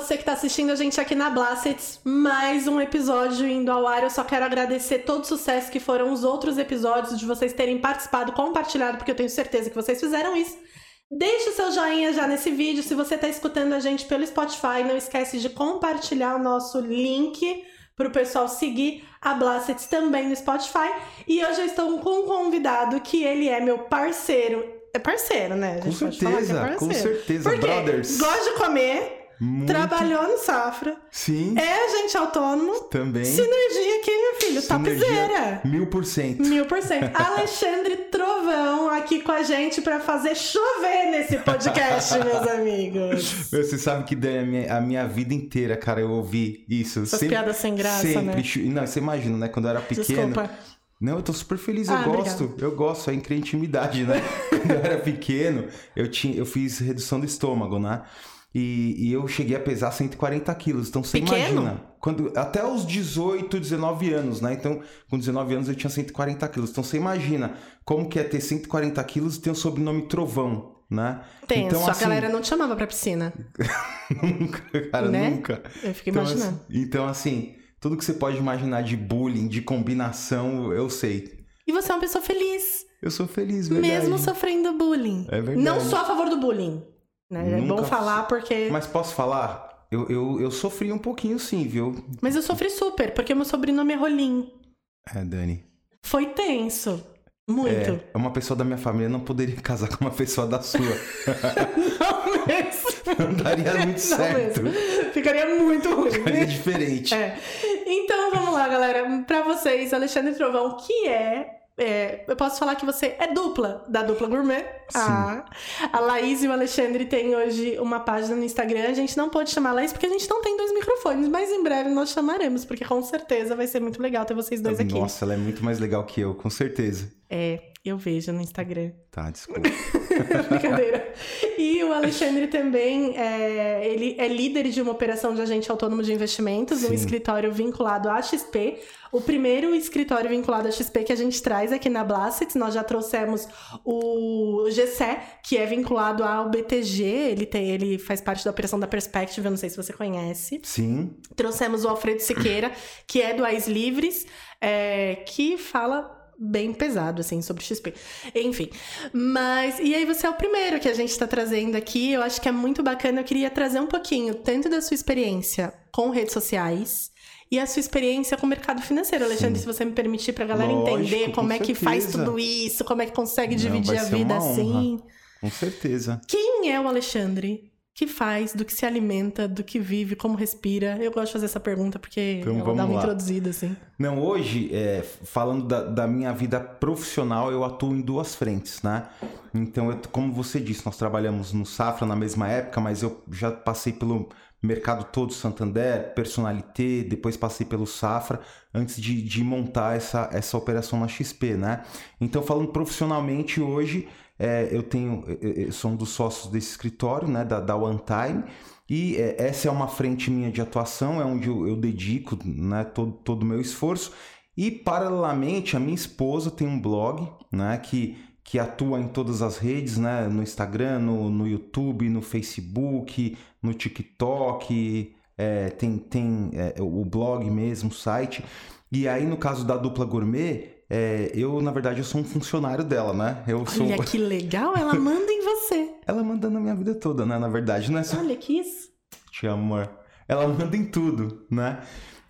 você que está assistindo a gente aqui na Blasteds. Mais um episódio indo ao ar. Eu só quero agradecer todo o sucesso que foram os outros episódios, de vocês terem participado, compartilhado, porque eu tenho certeza que vocês fizeram isso. Deixe o seu joinha já nesse vídeo. Se você está escutando a gente pelo Spotify, não esquece de compartilhar o nosso link para o pessoal seguir a Blasteds também no Spotify. E hoje eu estou com um convidado que ele é meu parceiro. É parceiro, né? A Com é certeza, com parceiro. certeza, Por quê? brothers. Gosta de comer, Muito. trabalhou no Safra, Sim, é agente autônomo. também. Sinergia aqui, meu filho, topzera. Mil por cento. Mil por cento. Alexandre Trovão aqui com a gente pra fazer chover nesse podcast, meus amigos. Meu, Você sabe que Dani, a minha, a minha vida inteira, cara, eu ouvi isso. Essas sempre, piadas sem graça, sempre. né? Não, você imagina, né? Quando eu era pequeno. Desculpa. Não, eu tô super feliz, eu Ah, gosto. Eu gosto, aí cria intimidade, né? Quando eu era pequeno, eu, tinha, eu fiz redução do estômago, né? E, e eu cheguei a pesar 140 quilos. Então você Pequeno? imagina. Quando, até os 18, 19 anos, né? Então, com 19 anos eu tinha 140 quilos. Então você imagina como que é ter 140 quilos e ter o sobrenome Trovão, né? Tenso. Então, a assim, galera não te chamava pra piscina. nunca, cara, Né? nunca. Eu fico Então, imaginando. assim, então, assim, tudo que você pode imaginar de bullying, de combinação, eu sei. E você é uma pessoa feliz, Eu sou feliz, verdade. mesmo sofrendo bullying. É verdade. Não sou a favor do bullying. Né? É bom falar porque. Mas posso falar? Eu, eu, eu sofri um pouquinho sim, viu? Mas eu sofri super, porque meu sobrenome é Rolim. É, Dani. Foi tenso. Muito. É, uma pessoa da minha família não poderia casar com uma pessoa da sua. Não mesmo. Não daria muito Não certo. mesmo. Ficaria muito ruim. Ficaria diferente. É. Então vamos lá, galera. Pra vocês, Alexandre Trovão, que é. É, eu posso falar que você é dupla da dupla gourmet. A, a Laís e o Alexandre têm hoje uma página no Instagram. A gente não pode chamar a Laís porque a gente não tem dois microfones, mas em breve nós chamaremos, porque com certeza vai ser muito legal ter vocês dois aqui. Nossa, ela é muito mais legal que eu, com certeza. É, eu vejo no Instagram. Tá, desculpa. Brincadeira. E o Alexandre também, é, ele é líder de uma operação de agente autônomo de investimentos, um Sim. escritório vinculado à XP. O primeiro escritório vinculado à XP que a gente traz aqui na Blastets, nós já trouxemos o GCE, que é vinculado ao BTG, ele, tem, ele faz parte da operação da Perspective, eu não sei se você conhece. Sim. Trouxemos o Alfredo Siqueira, que é do AIS Livres, é, que fala bem pesado, assim, sobre XP. Enfim. Mas. E aí, você é o primeiro que a gente tá trazendo aqui. Eu acho que é muito bacana. Eu queria trazer um pouquinho, tanto da sua experiência com redes sociais. E a sua experiência com o mercado financeiro, Alexandre, se você me permitir pra galera Lógico, entender com como é que faz tudo isso, como é que consegue Não, dividir a vida assim. Com certeza. Quem é o Alexandre? Que faz, do que se alimenta, do que vive, como respira? Eu gosto de fazer essa pergunta porque Então, ela dá uma lá. introduzida, assim. Não, hoje, é, falando da, da minha vida profissional, eu atuo em duas frentes, né? Então, eu- como você disse, nós trabalhamos no Safra na mesma época, mas eu já passei pelo mercado todo Santander, Personalité, depois passei pelo Safra, antes de, de montar essa, essa operação na XP, né? Então, falando profissionalmente, hoje, é, eu tenho, eu- eu sou um dos sócios desse escritório, né, da, da One Time, e é, essa é uma frente minha de atuação, é onde eu, eu dedico né, todo todo o meu esforço. E, paralelamente, a minha esposa tem um blog né, que, que atua em todas as redes, né, no Instagram, no, no YouTube, no Facebook, no TikTok, é, tem, tem é, o blog mesmo, o site. E aí, no caso da dupla gourmet, é, eu, na verdade, eu sou um funcionário dela, né? Eu sou... Olha que legal, ela manda em você. Ela manda na minha vida toda, né? Na verdade, não é só Olha que isso. te amo, amor. Ela manda em tudo, né?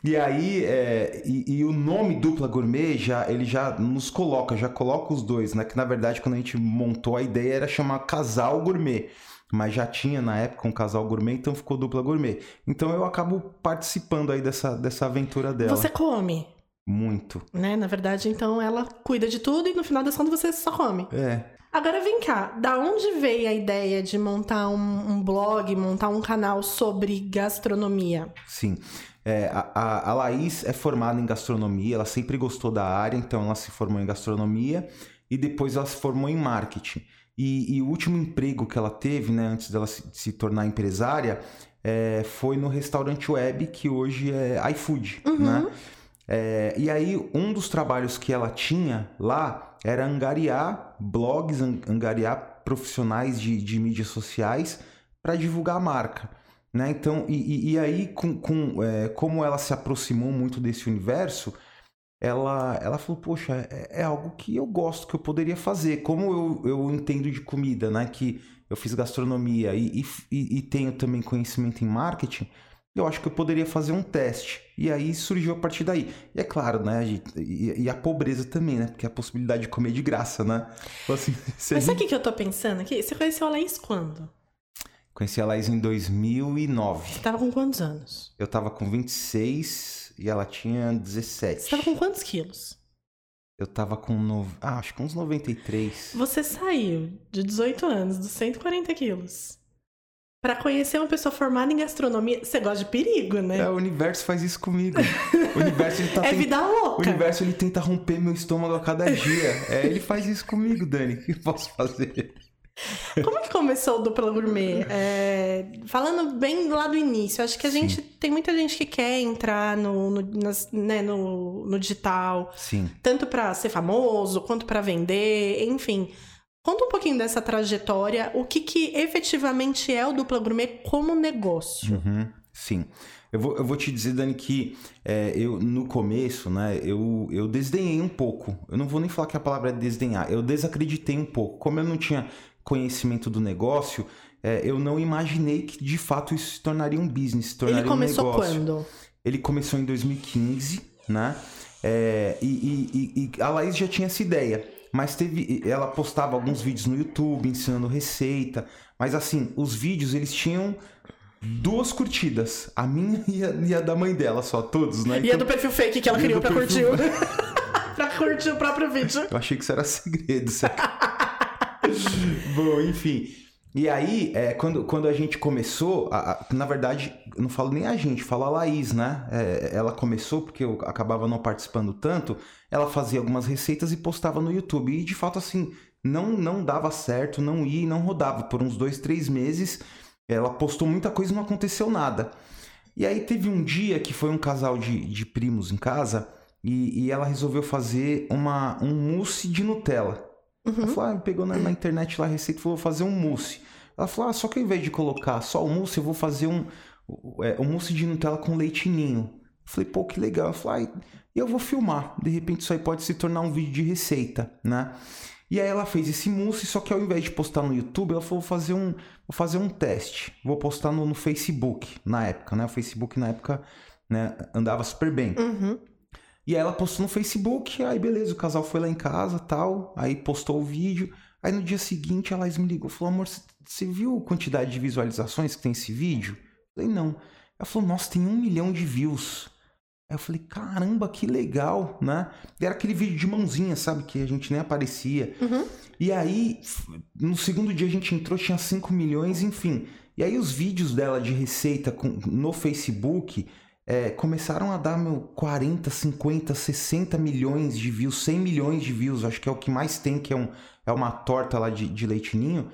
E aí, é, e, e o nome Dupla Gourmet, já, ele já nos coloca, já coloca os dois, né? Que na verdade, quando a gente montou a ideia, era chamar Casal Gourmet. Mas já tinha na época um casal gourmet, então ficou dupla gourmet. Então eu acabo participando aí dessa, dessa aventura dela. Você come, Muito. né? Na verdade, então ela cuida de tudo e no final das contas você só come. É. Agora vem cá, da onde veio a ideia de montar um, um blog, montar um canal sobre gastronomia? Sim. É, a, a, Laís é formada em gastronomia, ela sempre gostou da área, então ela se formou em gastronomia e depois ela se formou em marketing. E, e o último emprego que ela teve, né, antes dela se, se tornar empresária, é, foi no restaurante web, que hoje é iFood, né? É, e aí, um dos trabalhos que ela tinha lá era angariar blogs, an- angariar profissionais de, de mídias sociais para divulgar a marca. Né? Então, e, e aí, com, com é, como ela se aproximou muito desse universo, ela, ela falou, poxa, é, é, algo que eu gosto, que eu poderia fazer. Como eu, eu entendo de comida, né? Que eu fiz gastronomia e, e, e tenho também conhecimento em marketing, eu acho que eu poderia fazer um teste. E aí surgiu a partir daí. E é claro, né? E, e a pobreza também, né? Porque a possibilidade de comer de graça, né? Assim, Mas sabe o que eu tô pensando aqui? Você conheceu a Laís quando? Conheci a Laís em 2009. Você tava com quantos anos? Eu tava com 26 e ela tinha 17. Você tava com quantos quilos? Eu tava com. No... Ah, acho que uns 93. Você saiu de 18 anos, dos 140 quilos. Pra conhecer uma pessoa formada em gastronomia, você gosta de perigo, né? É, o universo faz isso comigo. O universo ele tá. é vida louca. O universo ele tenta romper meu estômago a cada dia. É, ele faz isso comigo, Dani. O que eu posso fazer? Como que começou o Dupla Gourmet? É, falando bem lá do início, acho que a Sim. gente tem muita gente que quer entrar no, no, nas, né, no, no digital. Sim. Tanto para ser famoso, quanto para vender, enfim. Conta um pouquinho dessa trajetória, o que, que efetivamente é o Dupla Gourmet como negócio. Uhum, sim. Eu vou, eu vou te dizer, Dani, que é, eu no começo, né, eu, eu desdenhei um pouco. Eu não vou nem falar que a palavra é desdenhar, eu desacreditei um pouco. Como eu não tinha conhecimento do negócio, é, eu não imaginei que de fato isso se tornaria um business, se tornaria Ele começou um negócio. quando? Ele começou em 2015, né? É, e, e, e, a Laís já tinha essa ideia, mas teve, ela postava alguns vídeos no YouTube ensinando receita, mas assim, os vídeos eles tinham duas curtidas, a minha e a, e a da mãe dela só, todos, né? Então, e a do perfil fake que ela criou pra curtir. pra curtir o próprio vídeo. Eu achei que isso era segredo, certo? Bom, enfim. E aí, é, quando, quando a gente começou, a, a, na verdade, não falo nem a gente, falo a Laís, né? É, ela começou porque eu acabava não participando tanto, ela fazia algumas receitas e postava no YouTube. E de fato, assim, não, não dava certo, não ia não rodava. Por uns dois, três meses, ela postou muita coisa e não aconteceu nada. E aí teve um dia que foi um casal de, de primos em casa e, e ela resolveu fazer uma, um mousse de Nutella. Uhum. Ela falou, ah, pegou na, na, internet lá a receita e falou, vou fazer um mousse. Ela falou, ah, só que ao invés de colocar só o mousse, eu vou fazer um, é, um mousse de Nutella com leitinho. Eu falei, pô, que legal. Eu falei, ah, eu vou filmar. De repente isso aí pode se tornar um vídeo de receita, né? E aí ela fez esse mousse, só que ao invés de postar no YouTube, ela falou, vou fazer um, vou fazer um teste. Vou postar no, no Facebook, na época, né? O Facebook na época né, andava super bem. Uhum. E aí ela postou no Facebook, aí beleza, o casal foi lá em casa tal, aí postou o vídeo. Aí no dia seguinte ela me ligou, falou, amor, você viu a quantidade de visualizações que tem esse vídeo? Eu falei, não. Ela falou, nossa, tem um milhão de views. Aí eu falei, caramba, que legal, né? E era aquele vídeo de mãozinha, sabe? Que a gente nem aparecia. Uhum. E aí, no segundo dia a gente entrou, tinha 5 milhões, enfim. E aí os vídeos dela de receita no Facebook é, começaram a dar meu 40, 50, 60 milhões de views, 100 milhões de views, acho que é o que mais tem, que é, um, é uma torta lá de, de leitinho.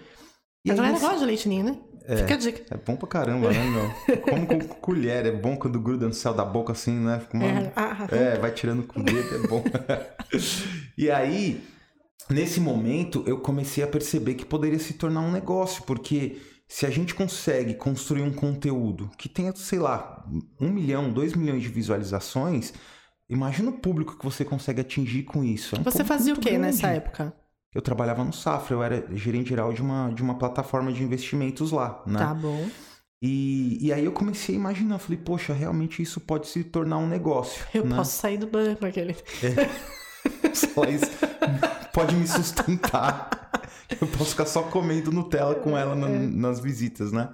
E a galera gosta de leitinho, né? É, Fica a dica. É bom pra caramba, né, meu? Como com colher, é bom quando gruda no céu da boca assim, né? Fica uma... é, ah, é, vai tirando com o dedo, é bom. e aí, nesse momento, eu comecei a perceber que poderia se tornar um negócio, porque se a gente consegue construir um conteúdo que tenha, sei lá, um milhão, dois milhões de visualizações, imagina o público que você consegue atingir com isso. É um você fazia o que grande. nessa época? Eu trabalhava no Safra, eu era gerente geral de uma, de uma plataforma de investimentos lá, né? Tá bom. E, e aí eu comecei a imaginar, falei, poxa, realmente isso pode se tornar um negócio. Eu né? posso sair do banco, aquele. É. Só isso pode me sustentar. eu posso ficar só comendo Nutella com ela na, é. nas visitas, né?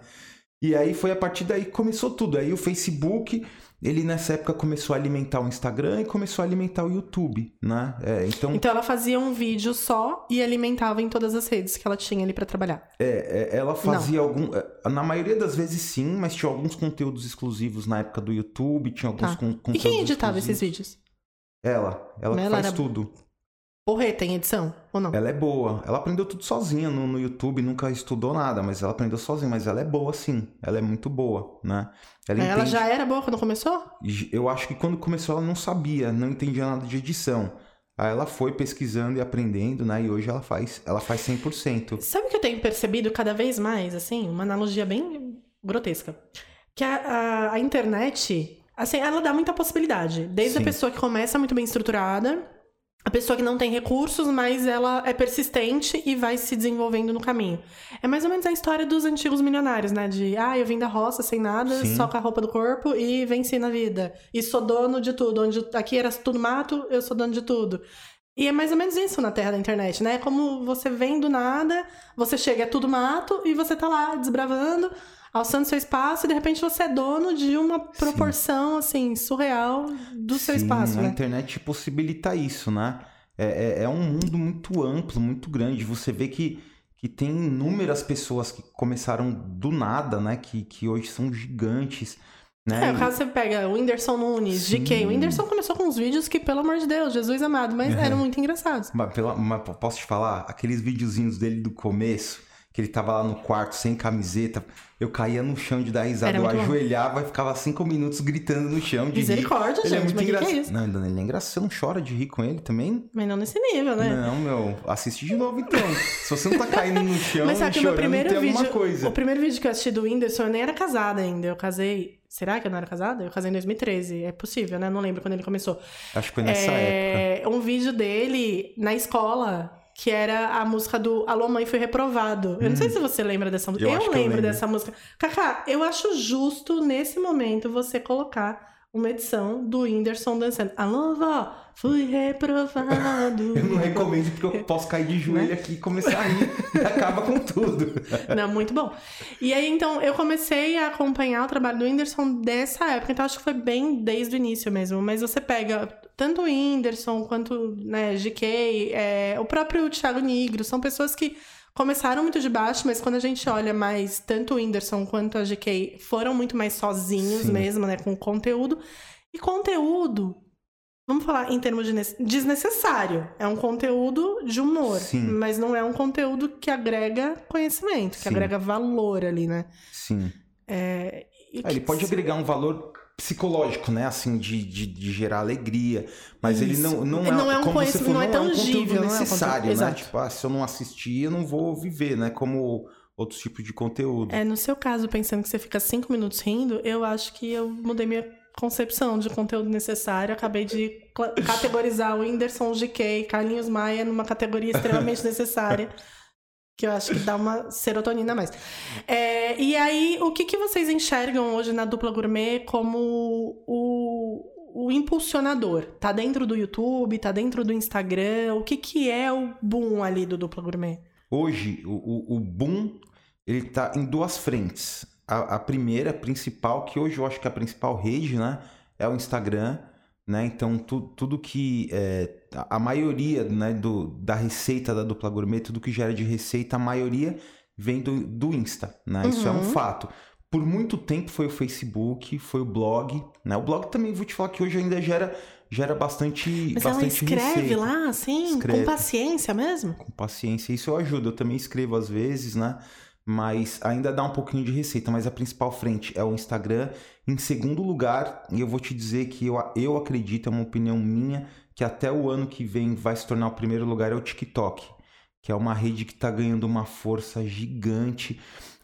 E aí foi a partir daí que começou tudo. Aí o Facebook, ele nessa época começou a alimentar o Instagram e começou a alimentar o YouTube, né? É, então... então ela fazia um vídeo só e alimentava em todas as redes que ela tinha ali para trabalhar. É, é, ela fazia Não. algum. É, na maioria das vezes sim, mas tinha alguns conteúdos exclusivos na época do YouTube, tinha alguns tá. con conteúdos. E quem editava esses vídeos? Ela, ela, ela faz era... tudo. Porreta em edição, ou não? Ela é boa. Ela aprendeu tudo sozinha no, no YouTube, nunca estudou nada, mas ela aprendeu sozinha. Mas ela é boa, sim. Ela é muito boa, né? Ela, ela já era boa quando começou? Eu acho que quando começou ela não sabia, não entendia nada de edição. Aí ela foi pesquisando e aprendendo, né? E hoje ela faz, ela faz 100%. Sabe o que eu tenho percebido cada vez mais, assim? Uma analogia bem grotesca. Que a, a, a internet, assim, ela dá muita possibilidade. Desde Sim. a pessoa que começa muito bem estruturada, a pessoa que não tem recursos, mas ela é persistente e vai se desenvolvendo no caminho. É mais ou menos a história dos antigos milionários, né? De, ah, eu vim da roça sem nada, Sim. só com a roupa do corpo e venci na vida. E sou dono de tudo. Onde aqui era tudo mato, eu sou dono de tudo. E é mais ou menos isso na terra da internet, né? Como você vem do nada, você chega, é tudo mato, e você tá lá desbravando, alçando seu espaço, e de repente você é dono de uma proporção, assim, surreal do seu Sim, espaço, a né? internet possibilita isso, né? É, é, é um mundo muito amplo, muito grande. Você vê que, que tem inúmeras pessoas que começaram do nada, né? Que, que hoje são gigantes. Né? É, o caso você pega o Whindersson Nunes, Sim. GK. O Whindersson começou com uns vídeos que, pelo amor de Deus, Jesus amado, mas eram muito engraçados. Mas, pela- mas posso te falar? Aqueles videozinhos dele do começo, que ele tava lá no quarto sem camiseta, eu caía no chão de dar risada, eu muito bom. ajoelhava e ficava cinco minutos gritando no chão de rir. Misericórdia, Ele é gente, muito é engraçado. isso? Não, ele é engraçado. Você não chora de rir com ele também? Mas não nesse nível, né? Não, meu, assiste de novo então. Se você não tá caindo no chão Mas sabe e que o meu chorando, primeiro tem vídeo. coisa. O primeiro vídeo que eu assisti do Whindersson, eu nem era casada ainda. Eu casei. Será que eu não era casada? Eu casei em 2013. É possível, né? Não lembro quando ele começou. Acho que foi nessa época. é um vídeo dele na escola. Que era a música do Alô Mãe Fui Reprovado. Eu não sei se você lembra dessa música. Hum. Eu acho que eu lembro lembro. dessa música. Kaká, eu acho justo nesse momento você colocar uma edição do Whindersson dançando. Alô, vó, fui reprovado. Eu não recomendo porque eu posso cair de joelho aqui e começar a rir e acaba com tudo. Não, muito bom. E aí, então, eu comecei a acompanhar o trabalho do Whindersson dessa época, então acho que foi bem desde o início mesmo. Mas você pega tanto o Whindersson quanto né, GK, é, o próprio Thiago Nigro, são pessoas que começaram muito de baixo, mas quando a gente olha mais, tanto o Whindersson quanto a GK foram muito mais sozinhos Sim. mesmo, né, com conteúdo. E conteúdo, vamos falar em termos de desnecessário. É um conteúdo de humor, Sim. mas não é um conteúdo que agrega conhecimento, que Sim. agrega valor ali, né? Sim. É, É, ele pode agregar um valor psicológico, né? Assim, de, de, de gerar alegria. Mas ele Isso. não, não, Não é, é um como conhecimento- falou, não é não é um tangível, conteúdo não é um necessário, conteúdo- né? exato. Tipo, ah, se eu não assistir, eu não vou viver, né? Como outros tipos de conteúdo. É, no seu caso, pensando que você fica cinco minutos rindo, eu acho que eu mudei minha concepção de conteúdo necessário. Acabei de categorizar o Whindersson GK e Carlinhos Maia numa categoria extremamente necessária. Que eu acho que dá uma serotonina a mais. É, e aí, o que, que vocês enxergam hoje na dupla gourmet como o, o impulsionador? Tá dentro do YouTube? Tá dentro do Instagram? O que, que é o boom ali do dupla gourmet? Hoje, o, o, o boom, ele tá em duas frentes. A, a primeira, a principal, que hoje eu acho que é a principal rede, né? É o Instagram, né? Então, tu, tudo que... é, a maioria né, do, da receita da dupla gourmet, tudo que gera de receita, a maioria vem do, do Insta, né? Isso é um Uhum. fato. Por muito tempo foi o Facebook, foi o blog, né? O blog também, vou te falar que hoje ainda gera, gera bastante, Mas ela bastante escreve receita lá, assim, Escreve. com paciência mesmo? com paciência. Isso eu ajudo. Eu também escrevo às vezes, né? Mas ainda dá um pouquinho de receita. Mas a principal frente é o Instagram. Em segundo lugar, eu vou te dizer que eu, eu acredito, é uma opinião minha, que até o ano que vem vai se tornar o primeiro lugar é o TikTok. Que é uma rede que está ganhando uma força gigante.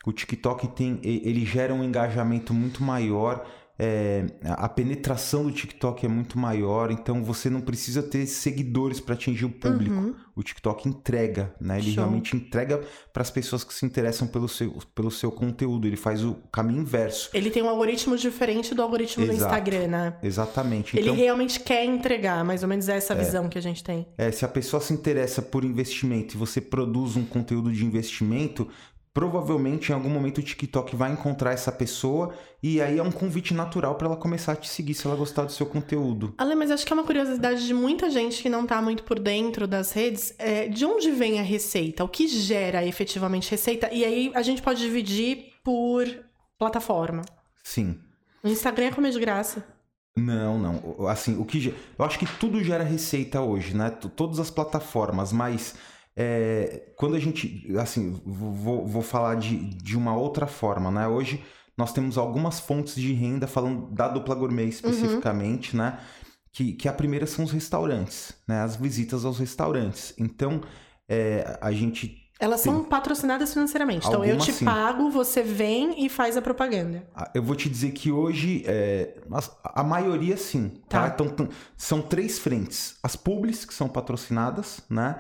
O TikTok tem, ele gera um engajamento muito maior. É, a penetração do TikTok é muito maior, então você não precisa ter seguidores para atingir o público Uhum. o TikTok entrega, né? Ele Show. realmente entrega para as pessoas que se interessam pelo seu, pelo seu conteúdo. Ele faz o caminho inverso. Ele tem um algoritmo diferente do algoritmo do Exato. Instagram, né? Exatamente. Ele Então, realmente quer entregar, mais ou menos essa visão que a gente tem. é, se a pessoa se interessa por investimento e você produz um conteúdo de investimento, provavelmente em algum momento o TikTok vai encontrar essa pessoa e aí é um convite natural para ela começar a te seguir se ela gostar do seu conteúdo. Ale, mas acho que é uma curiosidade de muita gente que não tá muito por dentro das redes. É, de onde vem a receita? O que gera efetivamente receita? E aí a gente pode dividir por plataforma. Sim. O Instagram é comer de graça. Não, não. Assim, o que eu acho que tudo gera receita hoje, né? Todas as plataformas, mas é, quando a gente, assim, vou, vou falar de, de uma outra forma, né? Hoje nós temos algumas fontes de renda falando da dupla gourmet especificamente, né? Que, que a primeira são os restaurantes, né? As visitas aos restaurantes. Então, é, a gente Elas são patrocinadas financeiramente. Então eu te sim. pago, você vem e faz a propaganda. Ah, Eu vou te dizer que hoje é, as- a maioria sim, tá? Tá. Então são três frentes: as publis que são patrocinadas, né?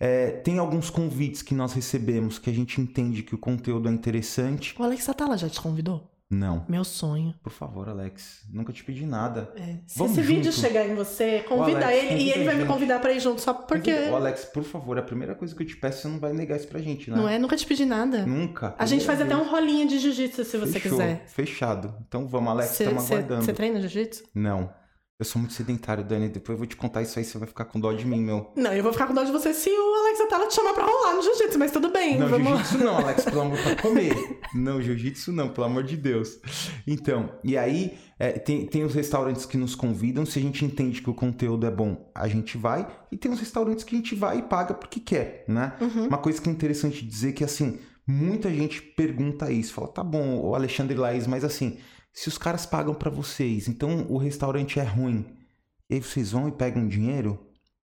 É, tem alguns convites que nós recebemos que a gente entende que o conteúdo é interessante. O Alex Atala já te convidou? Não, Meu sonho. por favor, Alex, nunca te pedi nada. É. Se Vamos esse vídeo junto. chegar em você, convida Alex, ele e ele vai me gente. convidar pra ir junto, só porque. Ô, Alex, por favor, a primeira coisa que eu te peço, você não vai negar isso pra gente, né? Não é? Nunca te pedi nada. Nunca. A gente faz até Meu um rolinho de jiu-jitsu se você Fechou, quiser. Fechado. Então vamos, Alex, estamos aguardando. Você treina jiu-jitsu? Não. Eu sou muito sedentário, Dani. Depois eu vou te contar isso aí, você vai ficar com dó de mim, meu. Não, eu vou ficar com dó de você se o Alex Atala te chamar pra rolar no jiu-jitsu, mas tudo bem. Não, vamos... jiu-jitsu não, Alex, pelo amor pra comer. Não, jiu-jitsu não, pelo amor de Deus. Então, e aí, é, tem, tem os restaurantes que nos convidam, se a gente entende que o conteúdo é bom, a gente vai. E tem os restaurantes que a gente vai e paga porque quer, né? Uhum. Uma coisa que é interessante dizer que, assim, muita gente pergunta isso. Fala, tá bom, o Alexandre Laís, mas assim, se os caras pagam pra vocês, então o restaurante é ruim, e aí vocês vão e pegam dinheiro?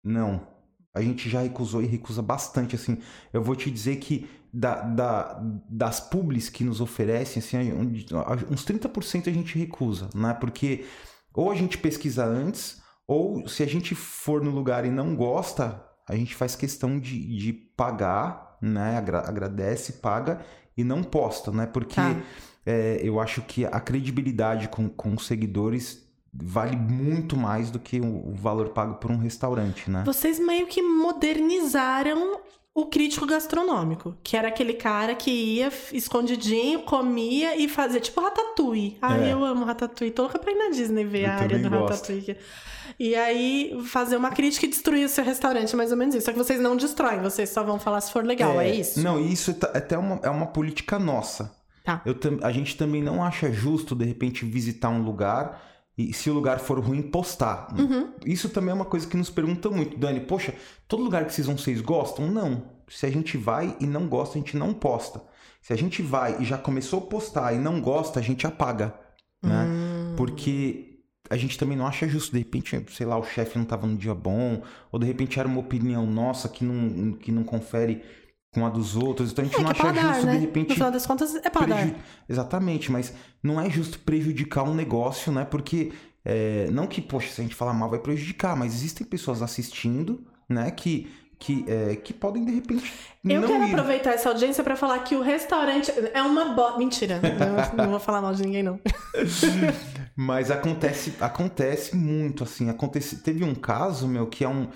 Não. A gente já recusou e recusa bastante, assim. Eu vou te dizer que da, da- das publis que nos oferecem, assim, uns 30% a gente recusa, né? Porque ou a gente pesquisa antes, ou se a gente for no lugar e não gosta, a gente faz questão de, de pagar, né? Agra- agradece, paga e não posta, né? Porque Tá. É, eu acho que a credibilidade com, com os seguidores vale muito mais do que o, valor pago por um restaurante, né? Vocês meio que modernizaram o crítico gastronômico, que era aquele cara que ia escondidinho, comia e fazia tipo Ratatouille. Ai, É. eu amo Ratatouille. Tô louca pra ir na Disney ver Eu a área do gosto. Ratatouille. E aí, fazer uma crítica e destruir o seu restaurante, mais ou menos isso. Só que vocês não destroem, vocês só vão falar se for legal, é, isso? Não, isso é ta- até uma, é uma política nossa. Tá. Eu a gente também não acha justo, de repente, visitar um lugar e, se o lugar for ruim, postar. Uhum. Isso também é uma coisa que nos perguntam muito. Dani, poxa, todo lugar que vocês vão, vocês gostam? Não. Se a gente vai e não gosta, a gente não posta. Se a gente vai e já começou a postar e não gosta, a gente apaga. Né? Hum. Porque a gente também não acha justo. De repente, sei lá, o chefe não estava no dia bom, ou de repente era uma opinião nossa que não, que não confere com a dos outros. Então a gente É não é acha paladar, justo, né? de No repente. final das contas, é preju- Exatamente, mas não é justo prejudicar um negócio, né? Porque é, não que, poxa, se a gente falar mal vai prejudicar, mas existem pessoas assistindo, né? Que, que, é, que podem de repente Eu quero ir. aproveitar essa audiência pra falar que o restaurante é uma bo... Mentira, não, não vou falar mal de ninguém, não. Mas acontece, acontece muito, assim. Acontece, teve um caso, meu, que é um.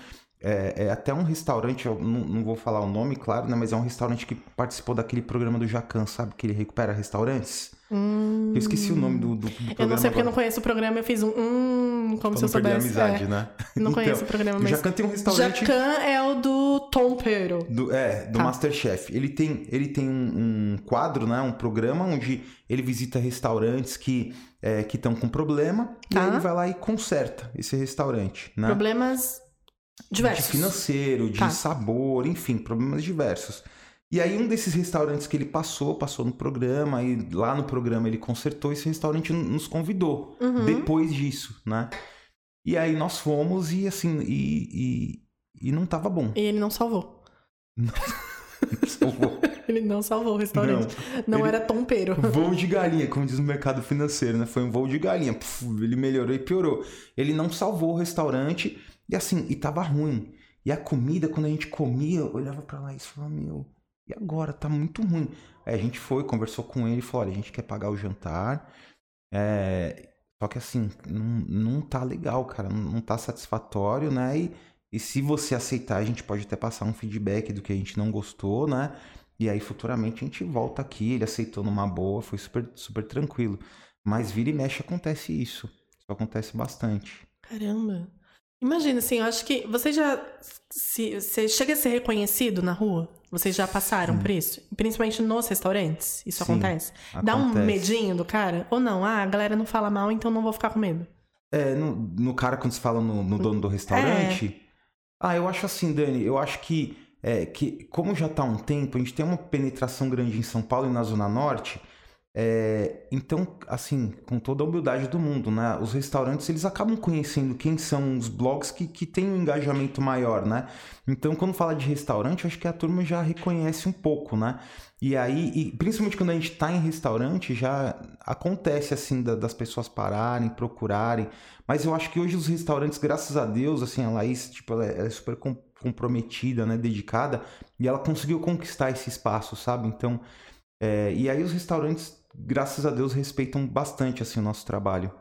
É, é até um restaurante, eu não, não vou falar o nome, claro, né? Mas é um restaurante que participou daquele programa do Jacan, sabe? Que ele recupera restaurantes. Hum... Eu esqueci o nome do, do, do programa. Eu não sei porque eu não conheço o programa, eu fiz um hum, como se eu não perder a soubesse. amizade, é. né? Não Então, conheço o programa, O mas. Jacan tem um restaurante. Jacan é o do Tom Pero. Do, é, do Tá. Masterchef. Ele tem, ele tem um, um quadro, né? Um programa onde ele visita restaurantes que é, que estão com problema e Tá. aí ele vai lá e conserta esse restaurante, né? Problemas diversos. De financeiro, de Tá. sabor, enfim, problemas diversos. E aí um desses restaurantes que ele passou, passou no programa, e lá no programa ele consertou, esse restaurante nos convidou Uhum. depois disso, né? E aí nós fomos e assim, e, e, e não tava bom. E ele não salvou. Salvou. Ele não salvou o restaurante. Não, Ele- era Tom Pero. Voo de galinha, como diz no mercado financeiro, né? Foi um voo de galinha. Puf, ele melhorou e piorou. Ele não salvou o restaurante e assim, e tava ruim. E a comida, quando a gente comia, eu olhava pra lá e falava, meu, e agora? Tá muito ruim. Aí a gente foi, conversou com ele falou, olha, a gente quer pagar o jantar. É... Só que assim, não, não tá legal, cara. Não, não tá satisfatório, né? E, e se você aceitar, a gente pode até passar um feedback do que a gente não gostou, né? E aí futuramente a gente volta aqui, ele aceitou numa boa, foi super, super tranquilo. Mas vira e mexe acontece isso. Isso acontece bastante. Caramba. Imagina, assim, eu acho que você já. Se, você chega a ser reconhecido na rua? Vocês já passaram por isso? Principalmente nos restaurantes? Isso Sim, acontece? Dá um medinho do cara? Ou não? Ah, a galera não fala mal, então não vou ficar com medo. É, no, no cara, quando se fala no, no dono do restaurante. Ah, eu acho assim, Dani, eu acho que, é, que como já tá há um tempo, a gente tem uma penetração grande em São Paulo e na Zona Norte. É, então, assim, com toda a humildade do mundo, né? Os restaurantes, eles acabam conhecendo quem são os blogs que, que têm um engajamento maior, né? Então, quando fala de restaurante, acho que a turma já reconhece um pouco, né? E aí, e principalmente quando a gente tá em restaurante, já acontece, assim, da, das pessoas pararem, procurarem. Mas eu acho que hoje os restaurantes, graças a Deus, assim, a Laís, tipo, ela é, ela é super comprometida, né? Dedicada. E ela conseguiu conquistar esse espaço, sabe? Então... É, e aí os restaurantes graças a Deus, respeitam bastante assim o nosso trabalho.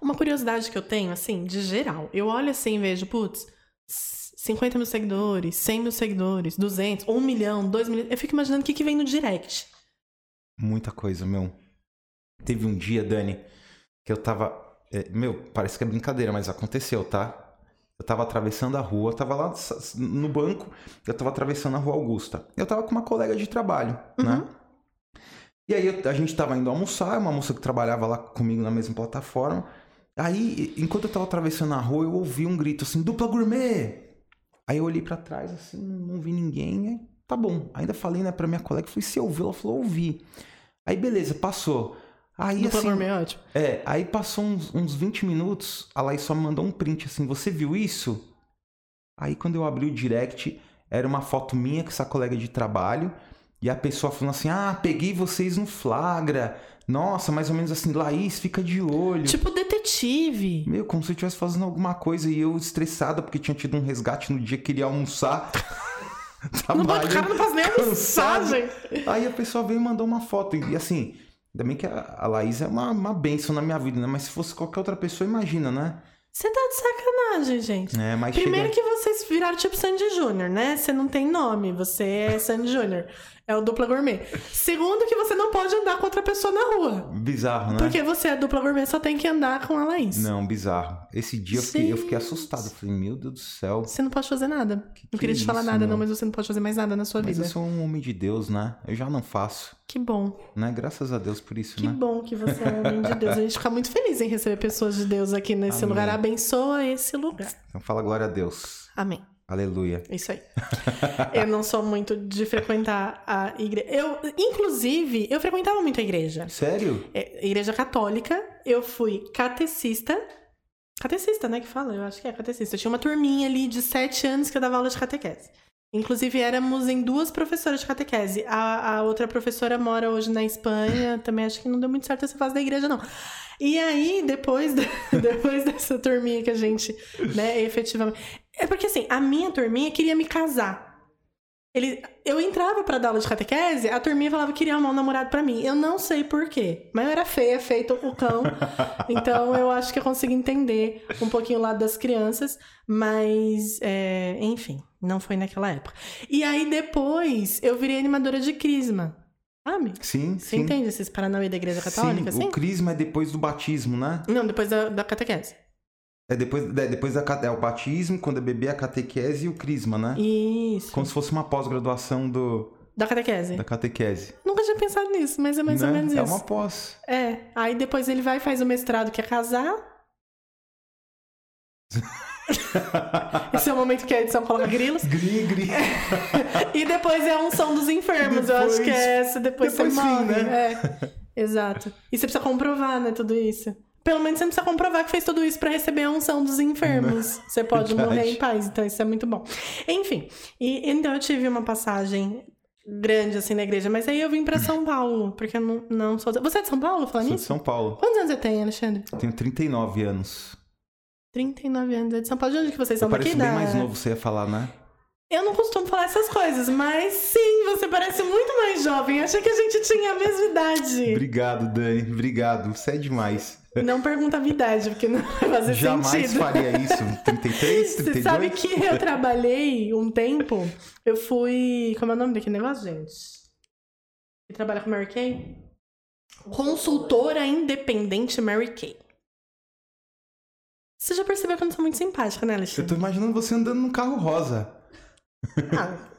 Uma curiosidade que eu tenho, assim, de geral, eu olho assim e vejo, putz, 50 mil seguidores, 100 mil seguidores, 200, 1 milhão, 2 milhões. Eu fico imaginando o que, que vem no direct. Muita coisa, meu. Teve um dia, Dani, que eu tava. É, meu, parece que é brincadeira, mas aconteceu, tá? Eu tava atravessando a rua, tava lá no banco, eu tava atravessando a rua Augusta. Eu tava com uma colega de trabalho, né? uhum. né? E aí a gente tava indo almoçar, uma moça que trabalhava lá comigo na mesma plataforma. Aí, enquanto eu tava atravessando a rua, eu ouvi um grito assim, dupla gourmet! Aí eu olhei para trás, assim, não vi ninguém. Aí, tá bom. Ainda falei, né, pra minha colega, falei, se ouviu? Ela falou, ouvi. Aí, beleza, passou. Aí, dupla assim, gourmet é ótimo. É, aí passou uns, uns 20 minutos, a Laís só me mandou um print assim, você viu isso? Aí quando eu abri o direct, era uma foto minha com essa colega de trabalho e a pessoa falando assim: ah, peguei vocês no flagra. Nossa, mais ou menos assim, Laís, fica de olho. Tipo detetive. Meu, como se eu estivesse fazendo alguma coisa e eu estressada porque tinha tido um resgate no dia que queria almoçar. não pode, o cara não faz nem almoçar, gente. Aí a pessoa veio e mandou uma foto. E assim, ainda bem que a, Laís é uma, uma benção na minha vida, né? Mas se fosse qualquer outra pessoa, imagina, né? Você tá de sacanagem, gente. É, mas Primeiro chega... que vocês viraram tipo Sandy Júnior, né? Você não tem nome, você é Sandy Júnior. É o dupla gourmet. Segundo, que você não pode andar com outra pessoa na rua. Bizarro, né? Porque você é dupla gourmet, só tem que andar com a Laís. Não, bizarro. Esse dia eu fiquei, eu fiquei, assustado. Eu falei, meu Deus do céu. Você não pode fazer nada. Que não queria te falar nada, meu? não, mas você não pode fazer mais nada na sua mas vida. Eu sou um homem de Deus, né? Eu já não faço. Que bom. Né? Graças a Deus por isso, que né? Que bom que você é um homem de Deus. A gente fica muito feliz em receber pessoas de Deus aqui nesse Amém. lugar. Abençoa esse lugar. Então fala glória a Deus. Amém. Aleluia. Isso aí. eu não sou muito de frequentar a igreja. Eu, inclusive, eu frequentava muito a igreja. Sério? É, igreja católica. Eu fui catecista. Catecista, né? Que fala? Eu acho que é catecista. Eu tinha uma turminha ali de sete anos que eu dava aula de catequese. Inclusive, éramos em duas professoras de catequese. A, a outra professora mora hoje na Espanha. Também acho que não deu muito certo essa fase da igreja, não. E aí, depois, depois dessa turminha que a gente, né, efetivamente. É porque assim, a minha turminha queria me casar. Ele, eu entrava para dar aula de catequese, a turminha falava que queria arrumar um namorado para mim. Eu não sei porquê, mas eu era feia, feito o cão. então eu acho que eu consigo entender um pouquinho o lado das crianças, mas é, enfim, não foi naquela época. E aí depois eu virei animadora de Crisma. Sabe? Sim, Você sim. entende esses paranauê da igreja católica? Sim, sim? o crisma é depois do batismo, né? Não, depois da, da catequese. É depois, é depois da é o batismo, quando é bebê, a catequese e o crisma, né? Isso. Como se fosse uma pós-graduação do... Da catequese. Da catequese. Nunca tinha pensado nisso, mas é mais né? ou menos é isso. É uma pós. É. Aí depois ele vai e faz o mestrado, que é casar. Esse é o momento que a edição coloca grilos. Gri, gri. e depois é a unção dos enfermos. Depois, eu acho que é essa. Depois, depois você morre. Fim, né? É. Exato. E você precisa comprovar, né, tudo isso. Pelo menos você não precisa comprovar que fez tudo isso para receber a unção dos enfermos. Não. Você pode Verdade. morrer em paz, então isso é muito bom. Enfim, e então eu tive uma passagem grande assim na igreja, mas aí eu vim para São Paulo, porque eu não, não sou. Você é de São Paulo, falando Sou nisso? de São Paulo. Quantos anos você tem, Alexandre? Tenho 39 anos. 39 anos, é de São Paulo. De onde que vocês são eu daqui? bem da... mais novo, você ia falar, né? Eu não costumo falar essas coisas, mas sim, você parece muito mais jovem. Achei que a gente tinha a mesma idade. Obrigado, Dani. Obrigado. Você é demais. Não pergunta a minha idade, porque não vai fazer Jamais sentido. Jamais faria isso. 33, 32? Você sabe que eu trabalhei um tempo, eu fui... Como é o nome daquele negócio, gente? Que trabalha com Mary Kay? Consultora independente Mary Kay. Você já percebeu que eu não sou muito simpática, né, Alexandre? Eu tô imaginando você andando num carro rosa. Ah.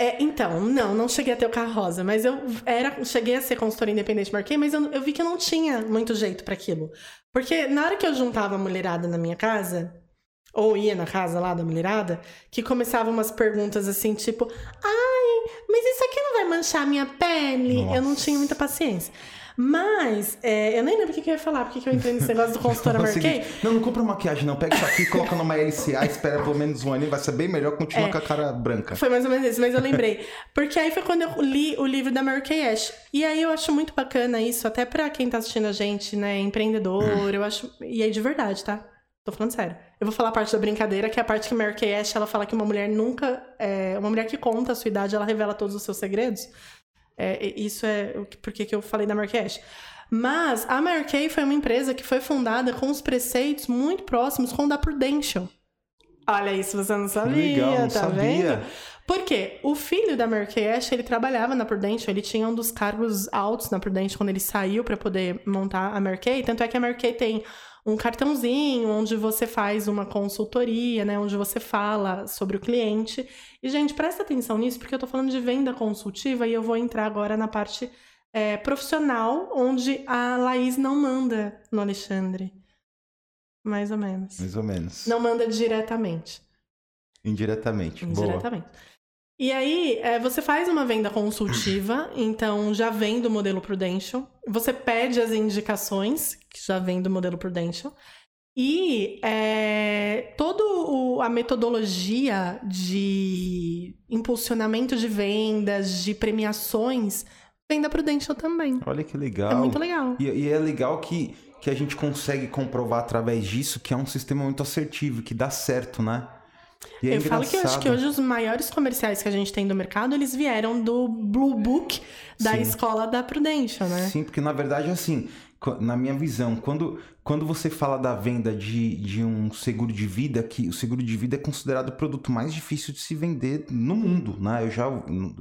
É, então, não, não cheguei a ter o carro rosa, mas eu era, cheguei a ser consultora independente marquei, mas eu, eu vi que eu não tinha muito jeito para aquilo. Porque na hora que eu juntava a mulherada na minha casa, ou ia na casa lá da mulherada, que começavam umas perguntas assim, tipo, ai, mas isso aqui não vai manchar a minha pele. Eu não Nossa. tinha muita paciência. Mas, é, eu nem lembro o que, que eu ia falar, porque que eu entrei nesse negócio do consultor Kay. não, não compra maquiagem, não. Pega isso aqui, coloca numa LCA, espera pelo menos um aninho, vai ser bem melhor, continua É. com a cara branca. Foi mais ou menos isso, mas eu lembrei. Porque aí foi quando eu li o livro da Mary Kay Ash. E aí eu acho muito bacana isso, até pra quem tá assistindo a gente, né, empreendedor, eu acho... E aí de verdade, tá? Tô falando sério. Eu vou falar a parte da brincadeira, que é a parte que Mary Kay Ash, ela fala que uma mulher nunca... É, uma mulher que conta a sua idade, ela revela todos os seus segredos. É, isso é o que- eu falei da Ash. Mas a Kay foi uma empresa que foi fundada com os preceitos muito próximos com o da Prudential. Olha isso, você não sabia, Legal, não tá sabia. vendo? Por quê? O filho da Mary Ash, ele trabalhava na Prudential, ele tinha um dos cargos altos na Prudential quando ele saiu para poder montar a Mary Kay. Tanto é que a Mary Kay tem um cartãozinho onde você faz uma consultoria, né? Onde você fala sobre o cliente. E, gente, presta atenção nisso, porque eu tô falando de venda consultiva e eu vou entrar agora na parte é, profissional, onde a Laís não manda no Alexandre. Mais ou menos. Mais ou menos. Não manda diretamente. Indiretamente. Boa. E aí, é, você faz uma venda consultiva, então já vem do modelo Prudential. Você pede as indicações, que já vem do modelo Prudential. E é, toda a metodologia de impulsionamento de vendas, de premiações, vem da Prudential também. Olha que legal. É muito legal. E, e é legal que, que a gente consegue comprovar através disso que é um sistema muito assertivo, que dá certo, né? E é eu falo que eu acho que engraçado. hoje os maiores comerciais que a gente tem do mercado, eles vieram do Blue Book da Sim. escola da Prudential, né? Sim, porque na verdade, assim, na minha visão, quando, quando você fala da venda de, de um seguro de vida, que o seguro de vida é considerado o produto mais difícil de se vender no mundo, né? Eu já,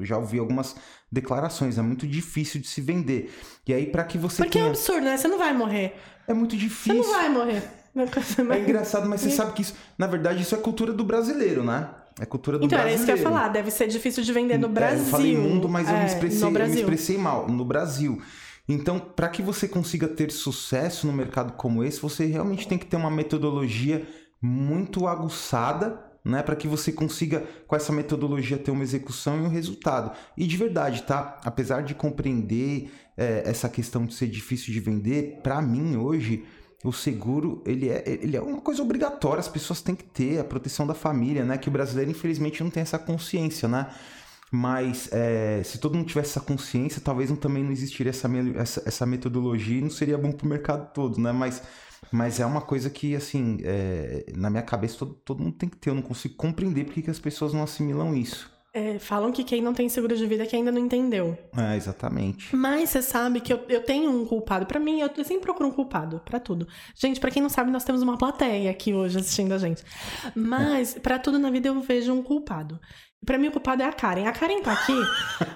já ouvi algumas declarações, é muito difícil de se vender. E aí, para que você Porque é um tenha... absurdo, né? Você não vai morrer. É muito Você difícil. não vai morrer. É É engraçado, mas você sabe que isso, na verdade, isso é cultura do brasileiro, né? É cultura do Então, era brasileiro. isso que eu ia falar. Deve ser difícil de vender no É, Brasil. eu falei mundo, mas eu, me É, expressei, eu me expressei mal. No Brasil. Então, para que você consiga ter sucesso no mercado como esse, você realmente tem que ter uma metodologia muito aguçada, né? Para que você consiga, com essa metodologia, ter uma execução e um resultado. E de verdade, tá? Apesar de compreender é, essa questão de ser difícil de vender, para mim hoje o seguro ele é, ele é uma coisa obrigatória, as pessoas têm que ter a proteção da família, né? Que o brasileiro infelizmente não tem essa consciência, né? Mas é, se todo mundo tivesse essa consciência, talvez não, também não existiria essa, essa, essa metodologia e não seria bom para o mercado todo, né? Mas, mas é uma coisa que, assim, é, na minha cabeça todo, todo mundo tem que ter. Eu não consigo compreender por que que as pessoas não assimilam isso. É, falam que quem não tem seguro de vida é que ainda não entendeu. É, exatamente. Mas você sabe que eu, eu tenho um culpado. Pra mim, eu, eu sempre procuro um culpado pra tudo. Gente, pra quem não sabe, nós temos uma plateia aqui hoje assistindo a gente. Mas pra tudo na vida eu vejo um culpado. Pra mim, o culpado é a Karen. A Karen tá aqui,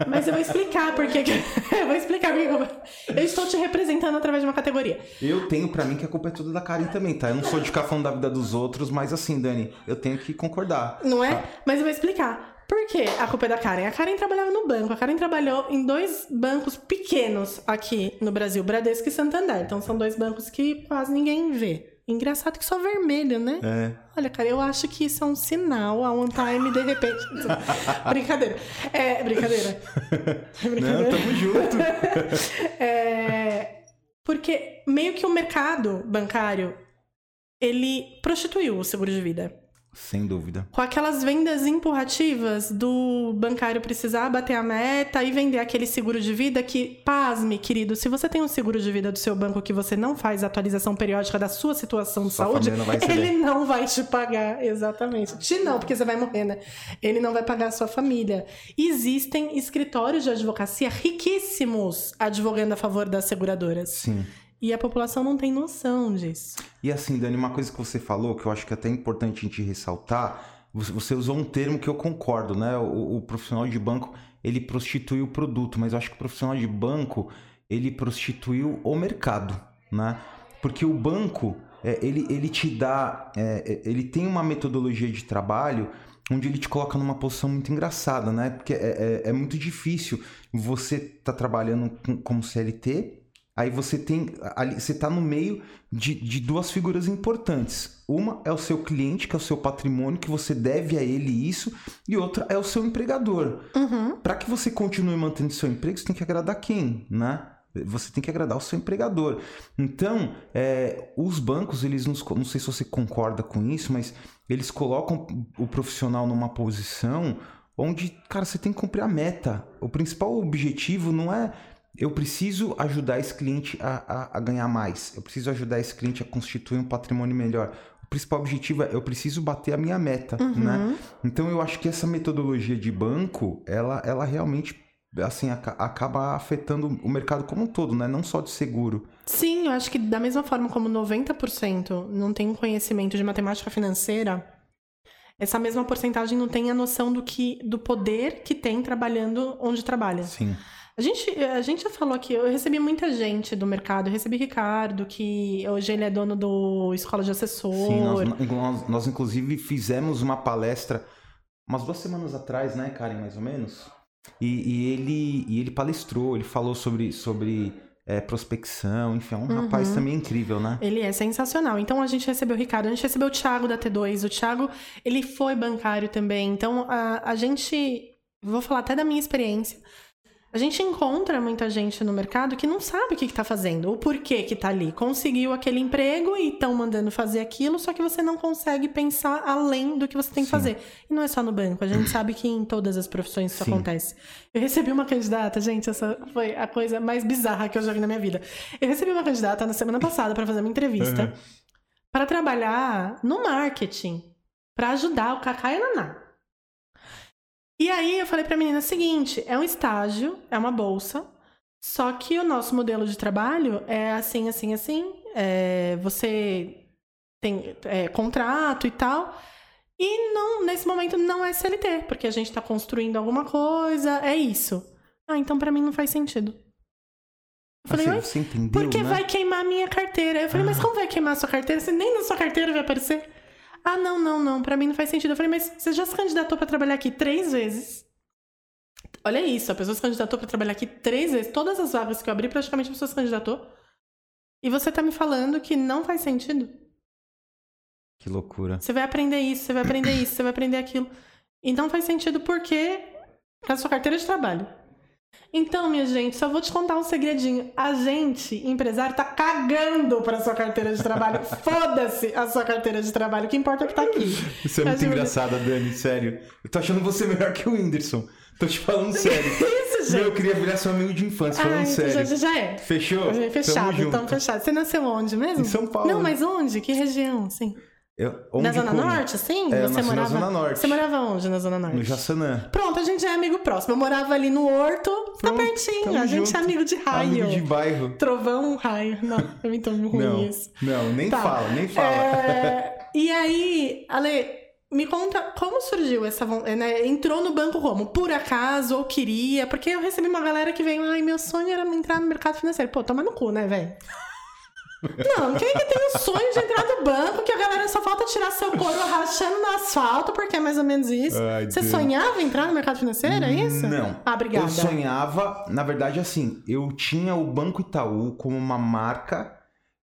mas eu vou explicar por que. Eu vou explicar por que. Eu estou te representando através de uma categoria. Eu tenho pra mim que a culpa é toda da Karen também, tá? Eu não sou de ficar falando da vida dos outros, mas assim, Dani, eu tenho que concordar. Não é? Mas eu vou explicar. Por que a culpa é da Karen? A Karen trabalhava no banco. A Karen trabalhou em dois bancos pequenos aqui no Brasil, Bradesco e Santander. Então são dois bancos que quase ninguém vê. Engraçado que só vermelho, né? É. Olha, cara, eu acho que isso é um sinal, a on time de repente. brincadeira. É, brincadeira. É Não, brincadeira. tamo junto. É, porque meio que o mercado bancário ele prostituiu o seguro de vida. Sem dúvida. Com aquelas vendas empurrativas do bancário precisar bater a meta e vender aquele seguro de vida que, pasme, querido, se você tem um seguro de vida do seu banco que você não faz atualização periódica da sua situação de Sua saúde, não ele não vai te pagar, exatamente. Te não, porque você vai morrer, né? Ele não vai pagar a sua família. Existem escritórios de advocacia riquíssimos advogando a favor das seguradoras. Sim. E a população não tem noção disso. E assim, Dani, uma coisa que você falou, que eu acho que é até importante a gente ressaltar, você usou um termo que eu concordo, né? O, o profissional de banco, ele prostituiu o produto, mas eu acho que o profissional de banco, ele prostituiu o mercado, né? Porque o banco, é, ele, ele te dá, é, é, ele tem uma metodologia de trabalho onde ele te coloca numa posição muito engraçada, né? Porque é, é, é muito difícil você tá trabalhando com- como CLT Aí você tem. Ali, você está no meio de, de duas figuras importantes. Uma é o seu cliente, que é o seu patrimônio, que você deve a ele isso, e outra é o seu empregador. Uhum. Para que você continue mantendo seu emprego, você tem que agradar quem, né? Você tem que agradar o seu empregador. Então, é, os bancos, eles nos, não sei se você concorda com isso, mas eles colocam o profissional numa posição onde, cara, você tem que cumprir a meta. O principal objetivo não é eu preciso ajudar esse cliente a, a, a, ganhar mais, eu preciso ajudar esse cliente a constituir um patrimônio melhor. O principal objetivo é eu preciso bater a minha meta, Uhum. né? Então eu acho que essa metodologia de banco, ela, ela realmente assim aca- acaba afetando o mercado como um todo, né? Não só de seguro. Sim, eu acho que da mesma forma como 90% não tem um conhecimento de matemática financeira, essa mesma porcentagem não tem a noção do que do poder que tem trabalhando onde trabalha. Sim. A gente, a gente já falou aqui, eu recebi muita gente do mercado, eu recebi Ricardo, que hoje ele é dono do Escola de Assessor. Sim, nós, nós, nós, inclusive fizemos uma palestra umas duas semanas atrás, né, Karen, mais ou menos? E, e ele, e ele palestrou, ele falou sobre, sobre é, prospecção, enfim, é um Uhum. rapaz também incrível, né? Ele é sensacional. Então a gente recebeu o Ricardo, a gente recebeu o Thiago da T2. O Thiago, ele foi bancário também. Então a, a gente, vou falar até da minha experiência. A gente encontra muita gente no mercado que não sabe o que, está fazendo, o porquê que tá ali. Conseguiu aquele emprego e estão mandando fazer aquilo, só que você não consegue pensar além do que você tem que Sim. fazer. E não é só no banco, a gente sabe que em todas as profissões isso Sim. acontece. Eu recebi uma candidata, gente, essa foi a coisa mais bizarra que eu já vi na minha vida. Eu recebi uma candidata na semana passada para fazer uma entrevista Uhum. para trabalhar no marketing, para ajudar o Kaká e a Naná. E aí eu falei pra menina o seguinte: é um estágio, é uma bolsa, só que o nosso modelo de trabalho é assim, assim, assim. é, você tem é, contrato e tal. E não, nesse momento não é CLT, porque a gente tá construindo alguma coisa, é isso. Ah, então pra mim não faz sentido. Eu falei, Assim, oi? você entendeu, Porque né? vai queimar a minha carteira. Eu falei, mas como vai queimar a sua carteira? Você nem na sua carteira vai aparecer. Ah, não, não, não. Pra mim não faz sentido. Eu falei, mas você já se candidatou pra trabalhar aqui três vezes? Olha isso, a pessoa se candidatou pra trabalhar aqui três vezes. Todas as vagas que eu abri, praticamente a pessoa se candidatou. E você tá me falando que não faz sentido? Que loucura. Você vai aprender isso, você vai aprender isso, você vai aprender aquilo. E não faz sentido porque é a sua carteira de trabalho. Então, minha gente, só vou te contar um segredinho. A gente, empresário, tá cagando pra sua carteira de trabalho. Foda-se a sua carteira de trabalho. O que importa é que tá aqui. Isso é muito Acho- engraçada, Dani, sério. Eu tô achando você melhor que o Whindersson. Tô te falando sério. Isso, Meu, eu gente. queria virar seu amigo de infância, falando Ai, sério. já, já é. Fechou? Já é Fechado, Tamo junto. então fechado. Você nasceu onde mesmo? Em São Paulo. Não, mas onde? Que região? Sim. Eu- na Zona como? Norte, sim? É, eu Você nasci na morava. Zona Norte. Você morava onde na Zona Norte? No Jaçanã. Pronto, a gente é amigo próximo. Eu morava ali no Horto, tá Pronto, pertinho. tamo A gente junto. é amigo de raio. Amigo de bairro. Trovão, raio. Não, é muito ruim Não, isso. não, nem Tá. fala, nem fala. É, E aí, Ale, me conta como surgiu essa vontade, né? Entrou no banco como? Por acaso ou queria? Porque eu recebi uma galera que veio, ai, meu sonho era entrar no mercado financeiro. Pô, toma no cu, né, velho? Não, quem é que tem o sonho de entrar no banco que a galera só falta tirar seu couro rachando no asfalto, porque é mais ou menos isso. Ai, Você Deus. sonhava entrar no mercado financeiro, é isso? Não. Ah, obrigada. Eu sonhava, na verdade, assim, eu tinha o Banco Itaú como uma marca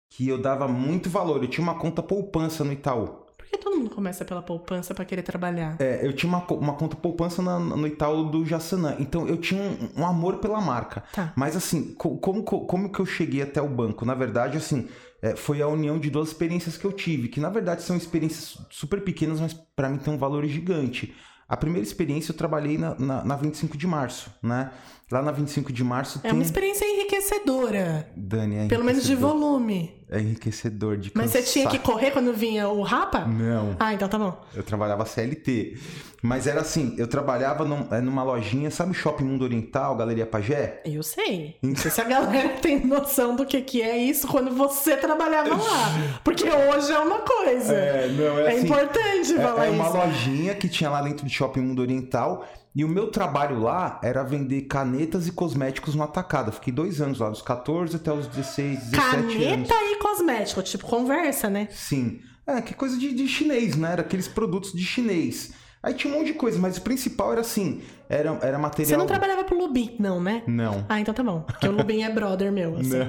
que eu dava muito valor. Eu tinha uma conta poupança no Itaú. Por que todo mundo começa pela poupança pra querer trabalhar? É, eu tinha uma, uma conta poupança na- no Itaú do Jaçanã. Então eu tinha um, um amor pela marca. Tá. Mas assim, co- como, co- como que eu cheguei até o banco? Na verdade, assim, é, foi a união de duas experiências que eu tive, que na verdade são experiências super pequenas, mas pra mim tem um valor gigante. A primeira experiência eu trabalhei na, na, na 25 de março, né? Lá na 25 de março É tem. uma experiência enriquecedora. Dani, é Pelo menos de volume. É enriquecedor de Mas você tinha que correr quando vinha o rapa? Não. Ah, então tá bom. Eu trabalhava CLT. Mas era assim, eu trabalhava num- é, numa lojinha, sabe Shopping Mundo Oriental, Galeria Pajé? Eu sei. Não sei se a galera tem noção do que, que é isso quando você trabalhava lá. Porque hoje é uma coisa. É, não, importante É, falar é uma isso. lojinha que tinha lá dentro do Shopping Mundo Oriental. E o meu trabalho lá era vender canetas e cosméticos no atacado. Eu Fiquei dois anos lá, dos 14 até os 16, 17 anos. Caneta e cosmético, tipo conversa, né? Sim. É, que coisa de, de chinês, né? Era aqueles produtos de chinês. Aí tinha um monte de coisa, mas o principal era assim, era, era material... Você não trabalhava pro Lubin, não, né? Não. Ah, então tá bom. Porque o Lubin é brother meu. Assim. Não.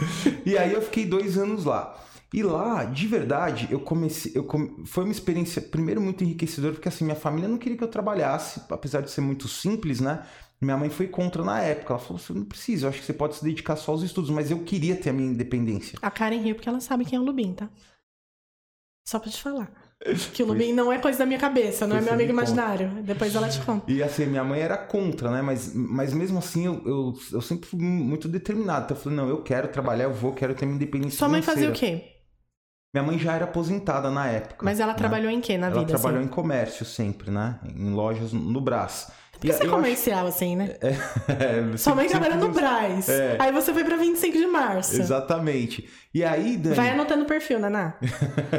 E aí eu fiquei dois anos lá. E lá, de verdade, eu comecei. Eu come... Foi uma experiência, primeiro, muito enriquecedora, porque assim, minha família não queria que eu trabalhasse, apesar de ser muito simples, né? Minha mãe foi contra na época. Ela falou: você não precisa, eu acho que você pode se dedicar só aos estudos, mas eu queria ter a minha independência. A Karen riu porque ela sabe quem é o Lubin, tá? Só pra te falar. Que o Lubin não é coisa da minha cabeça, não é meu amigo me conta. imaginário. Depois ela te conta. E assim, minha mãe era contra, né? Mas, mas mesmo assim, eu, eu, eu sempre fui muito determinado. Então eu falei: não, eu quero trabalhar, eu vou, quero ter minha independência. Sua mãe fazia o financeira. quê? Minha mãe já era aposentada na época. Mas ela né? trabalhou em quê na Ela vida? trabalhou assim? em comércio sempre, né? Em lojas no Brás. Por que você é comercial, assim, né? acho- Sua mãe trabalha no Braz. É. Aí você foi pra 25 de março. Exatamente. E aí, Dani, Vai anotando o perfil, Naná.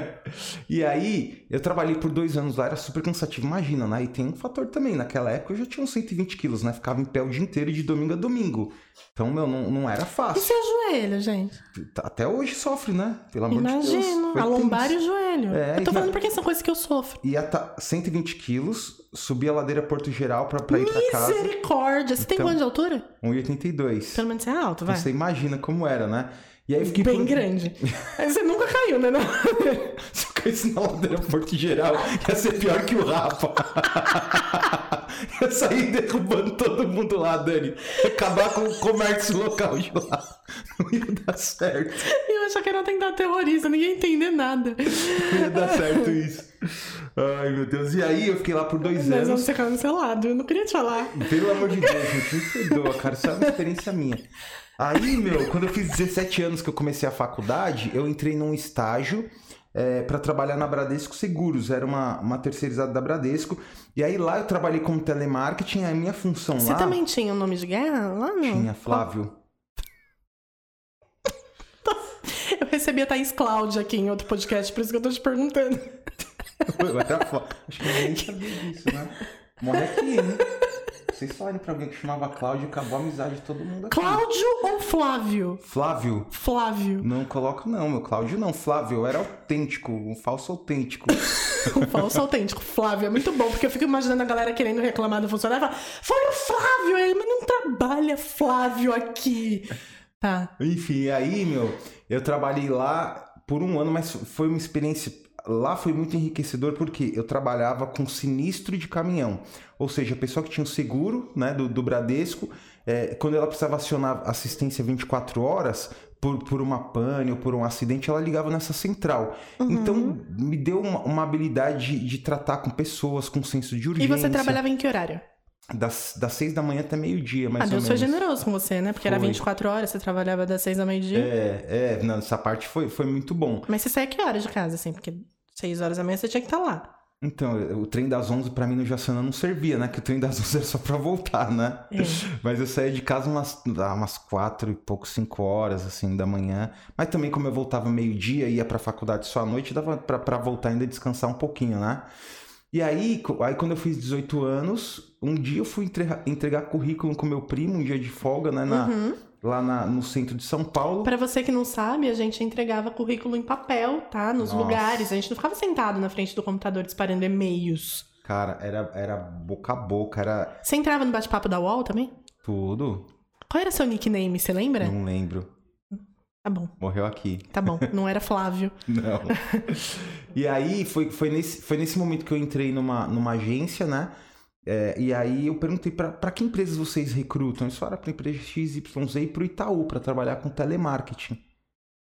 e aí, eu trabalhei por dois anos lá, era super cansativo, imagina, né? E tem um fator também, naquela época eu já tinha uns 120 quilos, né? Ficava em pé o dia inteiro de domingo a domingo. Então, meu, não, não era E fácil. seu joelho, gente? Até hoje sofre, né? Pelo amor de Deus. Imagino. A lombar e tenso. o joelho. É, eu tô e falando porque são coisas que eu sofro. Ia tá 120 quilos, subi a ladeira Porto Geral pra, pra ir pra casa. Misericórdia. Você tem Então- quanto de altura? 1,82. Pelo menos você é alto, vai. Você imagina como era, né? E aí fiquei Bem por... grande. Aí você nunca caiu, né? Se eu caísse na ladeira Porto Geral, ia ser pior que o Rafa. ia sair derrubando todo mundo lá, Dani. Acabar com o comércio local de lá. Não ia dar certo. Eu achava que era atentado terrorista, ninguém ia entender nada. Não ia dar certo isso. Ai, meu Deus. E aí eu fiquei lá por dois Nós vamos anos. ficar no seu lado, eu não queria te falar. Pelo amor de Deus, gente, me perdoa, cara. Isso é uma experiência minha. Aí, meu, quando eu fiz 17 anos que eu comecei a faculdade, eu entrei num estágio é, para trabalhar na Bradesco Seguros. Era uma, uma terceirizada da Bradesco. E aí lá eu trabalhei como telemarketing. A minha função Você lá também tinha um nome de guerra lá, não? tinha Flávio. Eu recebi a Thaís Cláudia aqui em outro podcast, por isso que eu tô te perguntando. Acho que ninguém sabia disso, né? Morre aqui, hein? Vocês falarem pra alguém que chamava Cláudio, acabou a amizade de todo mundo aqui. Cláudio ou Flávio? Flávio. Flávio. Não coloco não, meu Cláudio não. Flávio, era autêntico, um falso autêntico. Um falso autêntico. Flávio é muito bom, porque eu fico imaginando a galera querendo reclamar do funcionário e fala, foi o Flávio, ele, mas não trabalha Flávio aqui. Tá. Enfim, aí, meu, eu trabalhei lá por um ano, mas foi uma experiência. Lá foi muito enriquecedor porque eu trabalhava com sinistro de caminhão. Ou seja, a pessoa que tinha o seguro né, do, do Bradesco, é, quando ela precisava acionar assistência 24 horas, por, por uma pane ou por um acidente, ela ligava nessa central. Uhum. Então, me deu uma, uma habilidade de, de tratar com pessoas, com senso de E urgência. você trabalhava em que horário? Das, das seis da manhã até meio-dia, mais ah, Deus foi generoso com você, né? Porque era Foi. 24 horas, você trabalhava das 6 da meio-dia. É, é, não, essa parte foi, foi muito bom. Mas você saía que horas de casa, assim? Porque 6 horas da manhã você tinha que estar lá. Então, o trem das 11 pra mim no Jaçanã não servia, né? Que o trem das 11 era só pra voltar, né? É. Mas eu saía de casa umas, ah, umas quatro e pouco, cinco horas, assim, da manhã. Mas também, como eu voltava meio-dia ia pra faculdade só à noite, dava pra, pra voltar ainda e descansar um pouquinho, né? E aí, aí, quando eu fiz 18 anos, um dia eu fui entregar, entregar currículo com meu primo, um dia de folga, né? na- Uhum. Lá na- no centro de São Paulo. Pra você que não sabe, a gente entregava currículo em papel, tá? Nos Nossa. lugares. A gente não ficava sentado na frente do computador disparando e-mails. Cara, era, era boca a boca, era Você entrava no bate-papo da UOL também? tudo. Qual era seu nickname, você lembra? Não lembro. Tá bom, Morreu aqui. tá bom. Não era Flávio. Não. e aí foi, foi, nesse, foi nesse momento que eu entrei numa, numa agência, né? É, e aí eu perguntei pra que empresas vocês recrutam? Eles falaram pra empresa XYZ e pro Itaú, pra trabalhar com telemarketing.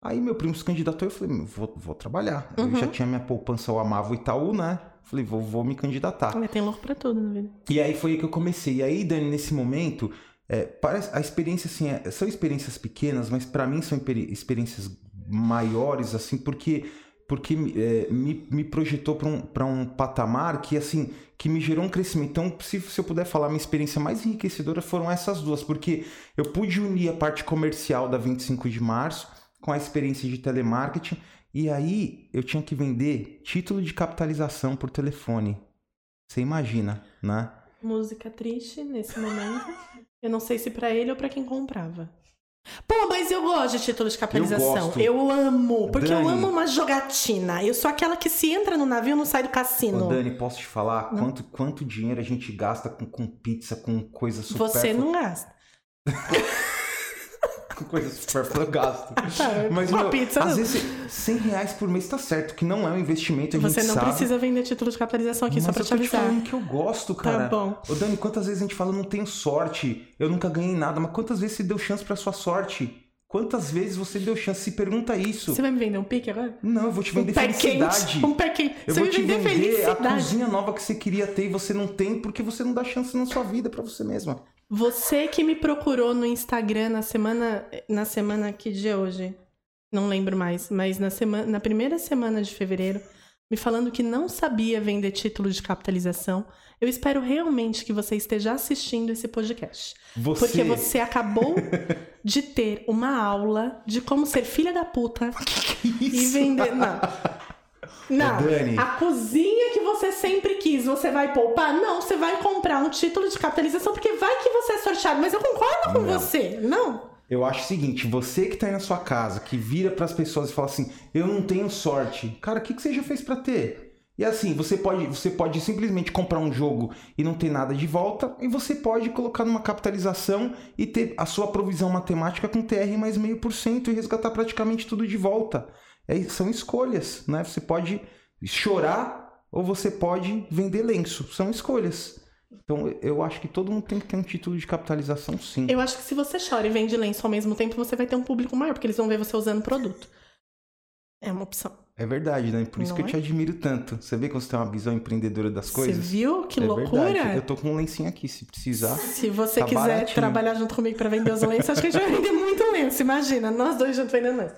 Aí meu primo se candidatou eu falei, vou, vou trabalhar. Eu Uhum. já tinha minha poupança, eu amava o Itaú, né? Falei, vou, vou me candidatar. Tem louco pra tudo na vida. E aí foi aí que eu comecei. E aí, Dani, nesse momento, é, parece, a experiência, assim, é- são experiências pequenas, mas pra mim são experi- experiências maiores, assim, porque, porque é, me, me projetou pra um, um patamar que, assim, que me gerou um crescimento. Então, se, se eu puder falar, minha experiência mais enriquecedora foram essas duas, porque eu pude unir a parte comercial da 25 de março com a experiência de telemarketing, e aí eu tinha que vender título de capitalização por telefone. Você imagina, né? Música triste nesse momento. Eu não sei se pra ele ou pra quem comprava. Pô, mas eu gosto de título de capitalização. gosto. Eu, amo, porque eu Dani. amo uma jogatina. Eu sou aquela que se entra no navio não sai do cassino. Ô, Dani, posso te falar quanto, quanto dinheiro a gente gasta com, com pizza, com coisa supérflua? Você não gasta. Com coisa supérflua eu gasto. Mas, Uma meu, pizza às não. vezes 100 reais por mês tá certo, que não é um investimento, a Você não sabe. precisa vender título de capitalização aqui, só Mas pra eu te tô te avisar. falando que eu gosto, cara. Tá bom. Ô, Dani, quantas vezes a gente fala, não tenho sorte, eu nunca ganhei nada, mas quantas vezes você deu chance pra sua sorte? Quantas vezes você deu chance? Se pergunta isso. Você vai me vender um pique agora? Não, eu vou te Um vender pé felicidade. quente. Um pé quente. Eu Você vou te vender vender a felicidade. cozinha nova que você queria ter e você não tem porque você não dá chance na sua vida pra você mesma. Você que me procurou no Instagram na semana. Na semana. Que dia é hoje? Não lembro mais. Mas na, semana, na primeira semana de fevereiro, me falando que não sabia vender título de capitalização. Eu espero realmente que você esteja assistindo esse podcast. Você, Porque você acabou de ter uma aula de como ser filha da puta e vender. Não. Não. Dani. A cozinha que você sempre quis, você vai poupar? Não, você vai comprar um título de capitalização porque vai que você é sorteado. Mas eu concordo com Não. você. Não. Eu acho o seguinte, você que tá aí na sua casa, que vira pras pessoas e fala assim, eu não tenho sorte. Cara, o que, que você já fez pra ter? E assim, você pode, você pode simplesmente comprar um jogo e não ter nada de volta, e você pode colocar numa capitalização e ter a sua provisão matemática com TR mais meio por cento e resgatar praticamente tudo de volta. É, são escolhas, né? Você pode chorar ou você pode vender lenço. São escolhas. Então, eu acho que todo mundo tem que ter um título de capitalização, sim. Eu acho que se você chora e vende lenço ao mesmo tempo, você vai ter um público maior, porque eles vão ver você usando o produto. É uma opção. É verdade, né? Por isso Não que eu é? te admiro tanto. Você vê como você tem uma visão empreendedora das coisas? Você viu que é loucura? verdade. Eu tô com um lencinho aqui, se precisar. Se você Tá quiser baratinho. trabalhar junto comigo pra vender os lenços, acho que a gente vai vender muito lenço. Imagina, nós dois juntos vendendo lenço.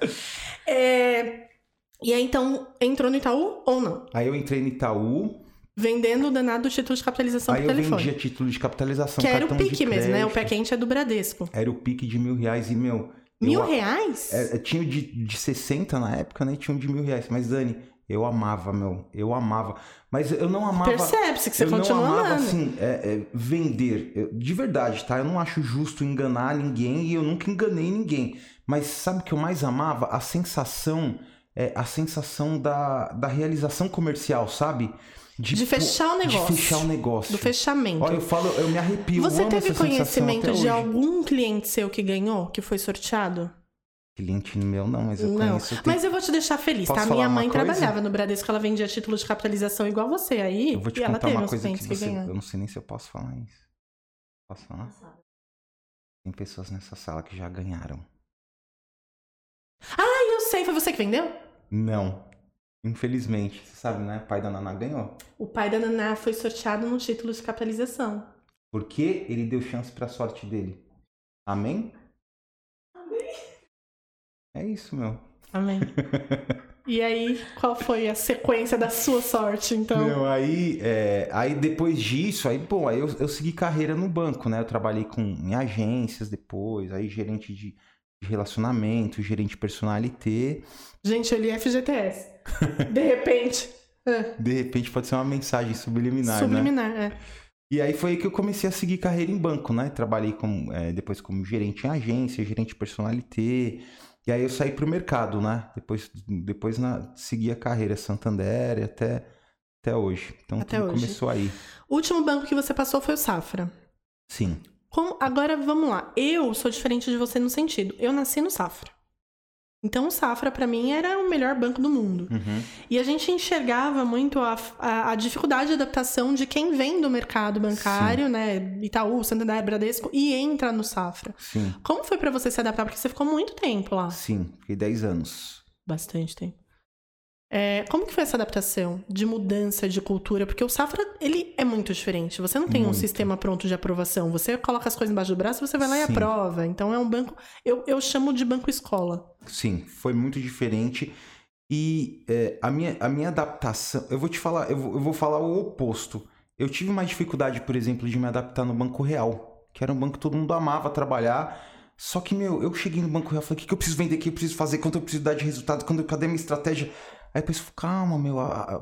É, E aí, então, entrou no Itaú ou não? Aí eu entrei no Itaú, Vendendo o danado título de capitalização aí eu telefone. vendia título de capitalização, Que era o pique mesmo, né? O pé quente é do Bradesco. Era o pique de mil reais e, meu... Mil eu- reais? É, é, tinha de, de 60 na época, né? Tinha um de mil reais. Mas, Dani, eu amava, meu. Eu amava. Mas eu não amava... Percebe-se que você eu continua não amava, amando. assim, é, é, vender. Eu- de verdade, tá? Eu não acho justo enganar ninguém e eu nunca enganei ninguém. Mas sabe o que eu mais amava? A sensação, é, a sensação da, da realização comercial, sabe? De fechar o negócio. De fechar o negócio. Do fechamento. Olha, eu falo, eu me arrepio. Você teve conhecimento de algum cliente seu que ganhou, que foi sorteado? Cliente meu não, mas eu Não. conheço. tem- Mas eu vou te deixar feliz, Posso tá? Minha mãe trabalhava no Bradesco, ela vendia título de capitalização igual você aí. Eu vou te e ela contar teve uma coisa que você. Eu não sei nem se eu posso falar isso. Posso falar? Tem pessoas nessa sala que já ganharam. Ah, eu sei, foi você que vendeu? Não. Infelizmente. Você sabe, né? O pai da Naná ganhou. O pai da Naná foi sorteado no título de capitalização. Porque ele deu chance pra sorte dele. Amém? É isso, meu. Amém. e aí, qual foi a sequência da sua sorte, então? Não, aí, é, aí depois disso, aí, bom, aí eu, eu segui carreira no banco, né? Eu trabalhei com, em agências depois, aí gerente de, de relacionamento, gerente personalité. Gente, eu li FGTS. De repente. é, De repente pode ser uma mensagem subliminar, né? subliminar, é. E aí foi aí que eu comecei a seguir carreira em banco, né? Trabalhei como, é, depois como gerente em agência, gerente personalité. E aí eu saí pro mercado, né? Depois, depois na, segui a carreira Santander e até, até hoje. Então Até tudo hoje. começou aí. O último banco que você passou foi o Safra. Sim. Como- agora vamos lá. Eu sou diferente de você no sentido. Eu nasci no Safra. Então o Safra pra mim era o melhor banco do mundo. Uhum. E a gente enxergava muito a, a- a dificuldade de adaptação de quem vem do mercado bancário, né? Itaú, Santander, Bradesco e entra no Safra. Sim. Como foi pra você se adaptar? Porque você ficou muito tempo lá. Sim. Fiquei 10 anos. Bastante tempo. É, como que foi essa adaptação de mudança de cultura? Porque o Safra, ele é muito diferente. Você não tem um Muito. sistema pronto de aprovação. Você coloca as coisas embaixo do braço, você vai lá e Sim. aprova. Então é um banco... Eu, eu chamo de banco escola. Sim, foi muito diferente. E é, a, minha, a minha adaptação, eu vou te falar, eu vou, eu vou falar o oposto. Eu tive uma dificuldade, por exemplo, de me adaptar no Banco Real, que era um banco que todo mundo amava trabalhar. Só que, meu, eu cheguei no Banco Real e falei: o que, que eu preciso vender, o que eu preciso fazer, quanto eu preciso dar de resultado, quando, cadê a minha estratégia? Aí falou: calma, meu,